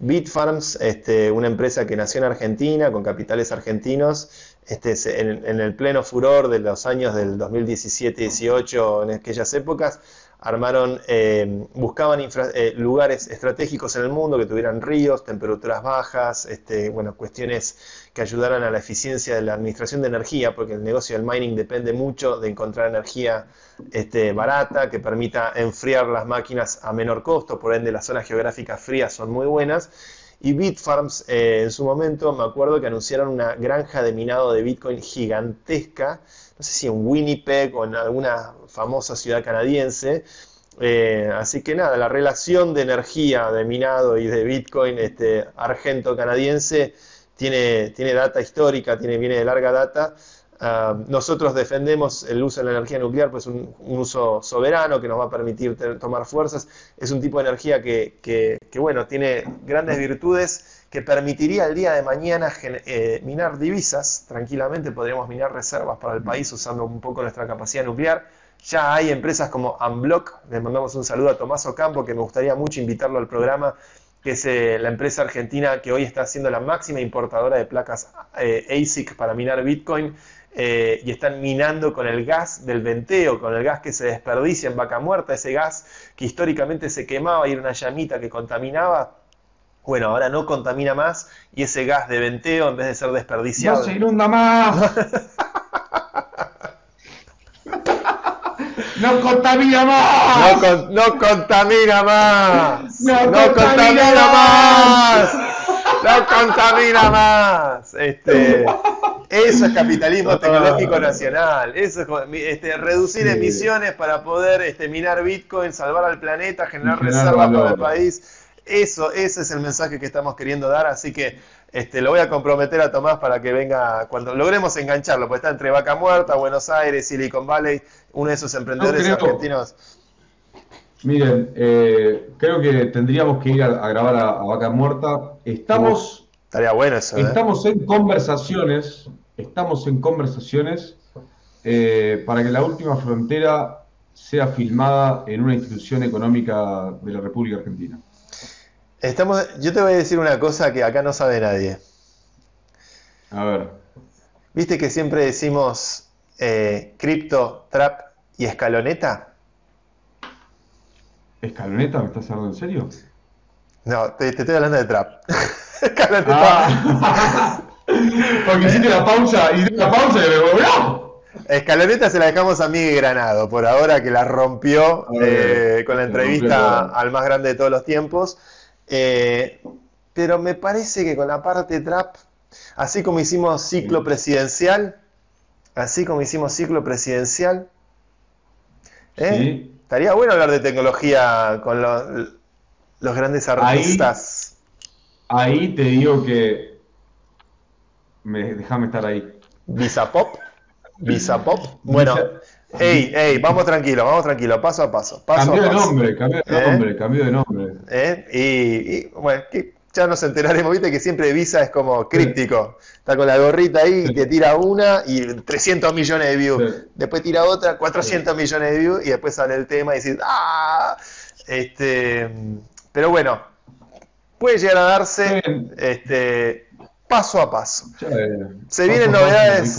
Bitfarms, este, una empresa que nació en Argentina con capitales argentinos, este, en, en el pleno furor de los años del 2017-18, en aquellas épocas, armaron, eh, buscaban infra- eh, lugares estratégicos en el mundo que tuvieran ríos, temperaturas bajas, este, bueno, cuestiones que ayudaran a la eficiencia de la administración de energía, porque el negocio del mining depende mucho de encontrar energía este, barata, que permita enfriar las máquinas a menor costo, por ende las zonas geográficas frías son muy buenas. Y Bitfarms, eh, en su momento, me acuerdo que anunciaron una granja de minado de Bitcoin gigantesca, no sé si en Winnipeg o en alguna famosa ciudad canadiense. Eh, así que nada, la relación de energía de minado y de Bitcoin este, argento-canadiense tiene, tiene data histórica, tiene, viene de larga data. Ah, nosotros defendemos el uso de la energía nuclear, pues un, un uso soberano que nos va a permitir tomar fuerzas. Es un tipo de energía que, que- que, bueno, tiene grandes virtudes que permitiría el día de mañana eh, minar divisas. Tranquilamente podríamos minar reservas para el país usando un poco nuestra capacidad nuclear. Ya hay empresas como Unblock, le mandamos un saludo a Tomás Ocampo, que me gustaría mucho invitarlo al programa, que es eh, la empresa argentina que hoy está siendo la máxima importadora de placas eh, ASIC para minar Bitcoin eh, y están minando con el gas del venteo, con el gas que se desperdicia en vaca muerta, ese gas que históricamente se quemaba y era una llamita que contaminaba. Bueno, ahora no contamina más y ese gas de venteo, en vez de ser ¡No desperdiciado, se inunda más! ¡No contamina más! no, con- no contamina más. No No contamina contamina más. No contamina más. Este, eso es capitalismo tecnológico nacional. Eso es este, reducir Sí. emisiones para poder este, minar Bitcoin, salvar al planeta, generar reservas para el país. Eso, ese es el mensaje que estamos queriendo dar. Así que este, lo voy a comprometer a Tomás para que venga cuando logremos engancharlo, porque está entre Vaca Muerta, Buenos Aires, Silicon Valley, uno de esos emprendedores argentinos. Miren, eh, creo que tendríamos que ir a, a grabar a, a Vaca Muerta. Estamos, Estaría bueno eso. ¿eh? estamos en conversaciones, estamos en conversaciones eh, para que la última frontera sea filmada en una institución económica de la República Argentina. Estamos, yo te voy a decir una cosa que acá no sabe nadie. A ver, ¿Viste que siempre decimos cripto, trap y escaloneta? ¿Escaloneta? ¿Me estás hablando en serio? No, te, te estoy hablando de trap. escaloneta. Ah. Porque hiciste la pausa y la pausa y me volvió. Escaloneta se la dejamos a Miguel Granado, por ahora que la rompió eh, con la entrevista al más grande de todos los tiempos. Eh, pero me parece que con la parte trap, así como hicimos ciclo presidencial, así como hicimos ciclo presidencial, ¿eh? Sí. Estaría bueno hablar de tecnología con los, los grandes artistas. Ahí te digo que. Me, déjame estar ahí. Visa Pop. Visa Pop. Bueno, hey, hey, vamos tranquilo, vamos tranquilo, paso a paso. Paso Cambió de paso. nombre, cambió de ¿Eh? nombre, cambió de nombre. ¿Eh? Y, y, bueno, que ya nos enteraremos, viste que siempre Visa es como críptico. Está con la gorrita ahí Sí. que tira una y 300 millones de views. Sí. Después tira otra, 400 millones de views y después sale el tema y decís, ¡ah! Este, pero bueno, puede llegar a darse este, paso a paso. Eh, Se vienen novedades.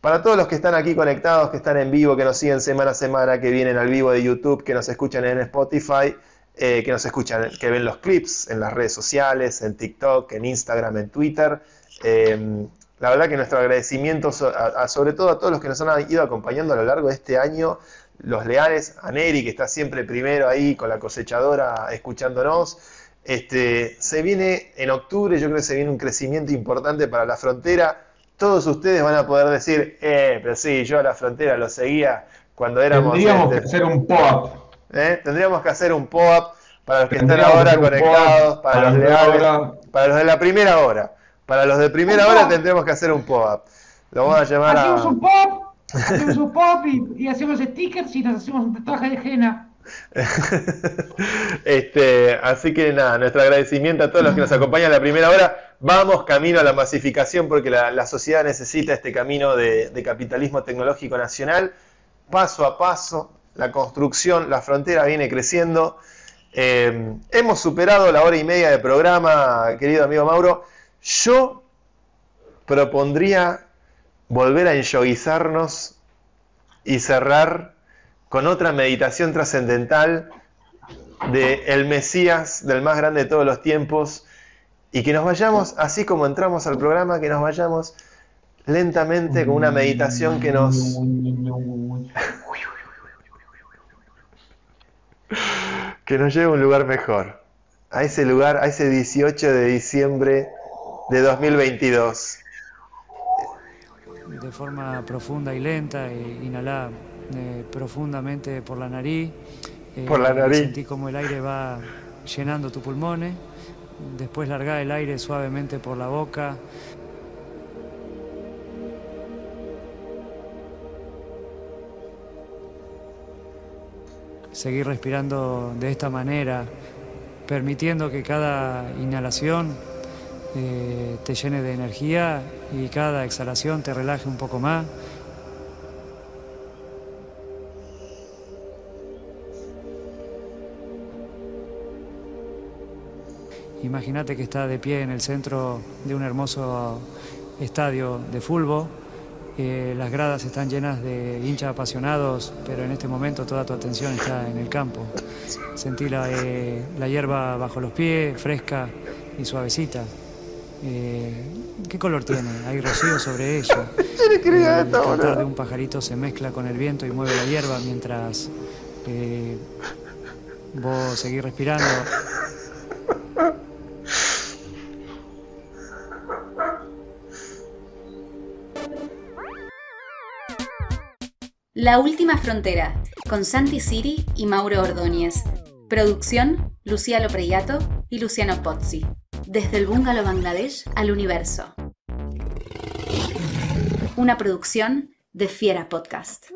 Para todos los que están aquí conectados, que están en vivo, que nos siguen semana a semana, que vienen al vivo de YouTube, que nos escuchan en Spotify, eh, que nos escuchan, que ven los clips en las redes sociales, en TikTok, en Instagram, en Twitter. Eh, la verdad que nuestro agradecimiento, so- a- a- sobre todo a todos los que nos han ido acompañando a lo largo de este año, los leales, a Neri, que está siempre primero ahí con la cosechadora escuchándonos. Este, se viene en octubre, yo creo que se viene un crecimiento importante para la frontera. Todos ustedes van a poder decir, eh, pero sí, yo a la frontera lo seguía cuando éramos. Tendríamos que este, hacer un pop-up. ¿Eh? Tendríamos que hacer un pop-up para los que están ahora conectados, para para los de ahora. para los de la primera hora. Para los de primera hora pop. tendremos que hacer un pop-up. Lo vamos a llamar Hacemos a. un pop, hacemos un pop y, y hacemos stickers y nos hacemos un tatuaje de henna. Este, así que nada, nuestro agradecimiento a todos los que nos acompañan a la primera hora. Vamos camino a la masificación porque la, la sociedad necesita este camino de, de capitalismo tecnológico nacional. Paso a paso, la construcción, la frontera viene creciendo. Eh, hemos superado la hora y media de programa, querido amigo Mauro. Yo propondría volver a enyoguizarnos y cerrar con otra meditación trascendental de el Mesías, del más grande de todos los tiempos, y que nos vayamos, así como entramos al programa, que nos vayamos lentamente con una meditación que nos, que nos lleve a un lugar mejor, a ese lugar, a ese 18 de diciembre de 2022. de forma profunda y lenta, e inhalá eh, profundamente por la nariz. eh, Por la nariz. Sentí como el aire va llenando tus pulmones. Después largá el aire suavemente por la boca. Seguir respirando de esta manera, permitiendo que cada inhalación eh, te llene de energía y cada exhalación te relaje un poco más. Imagínate que está de pie en el centro de un hermoso estadio de fútbol. Eh, las gradas están llenas de hinchas apasionados, pero en este momento toda tu atención está en el campo. Sentí la, eh, la hierba bajo los pies, fresca y suavecita. Eh, ¿Qué color tiene? Hay rocío sobre ella. El cantar de un pajarito se mezcla con el viento y mueve la hierba mientras eh, vos seguís respirando. La Última Frontera, con Santi Siri y Mauro Ordóñez. Producción, Luciano Preyato y Luciano Pozzi. Desde el Bungalow Bangladesh al universo. Una producción de Fiera Podcast.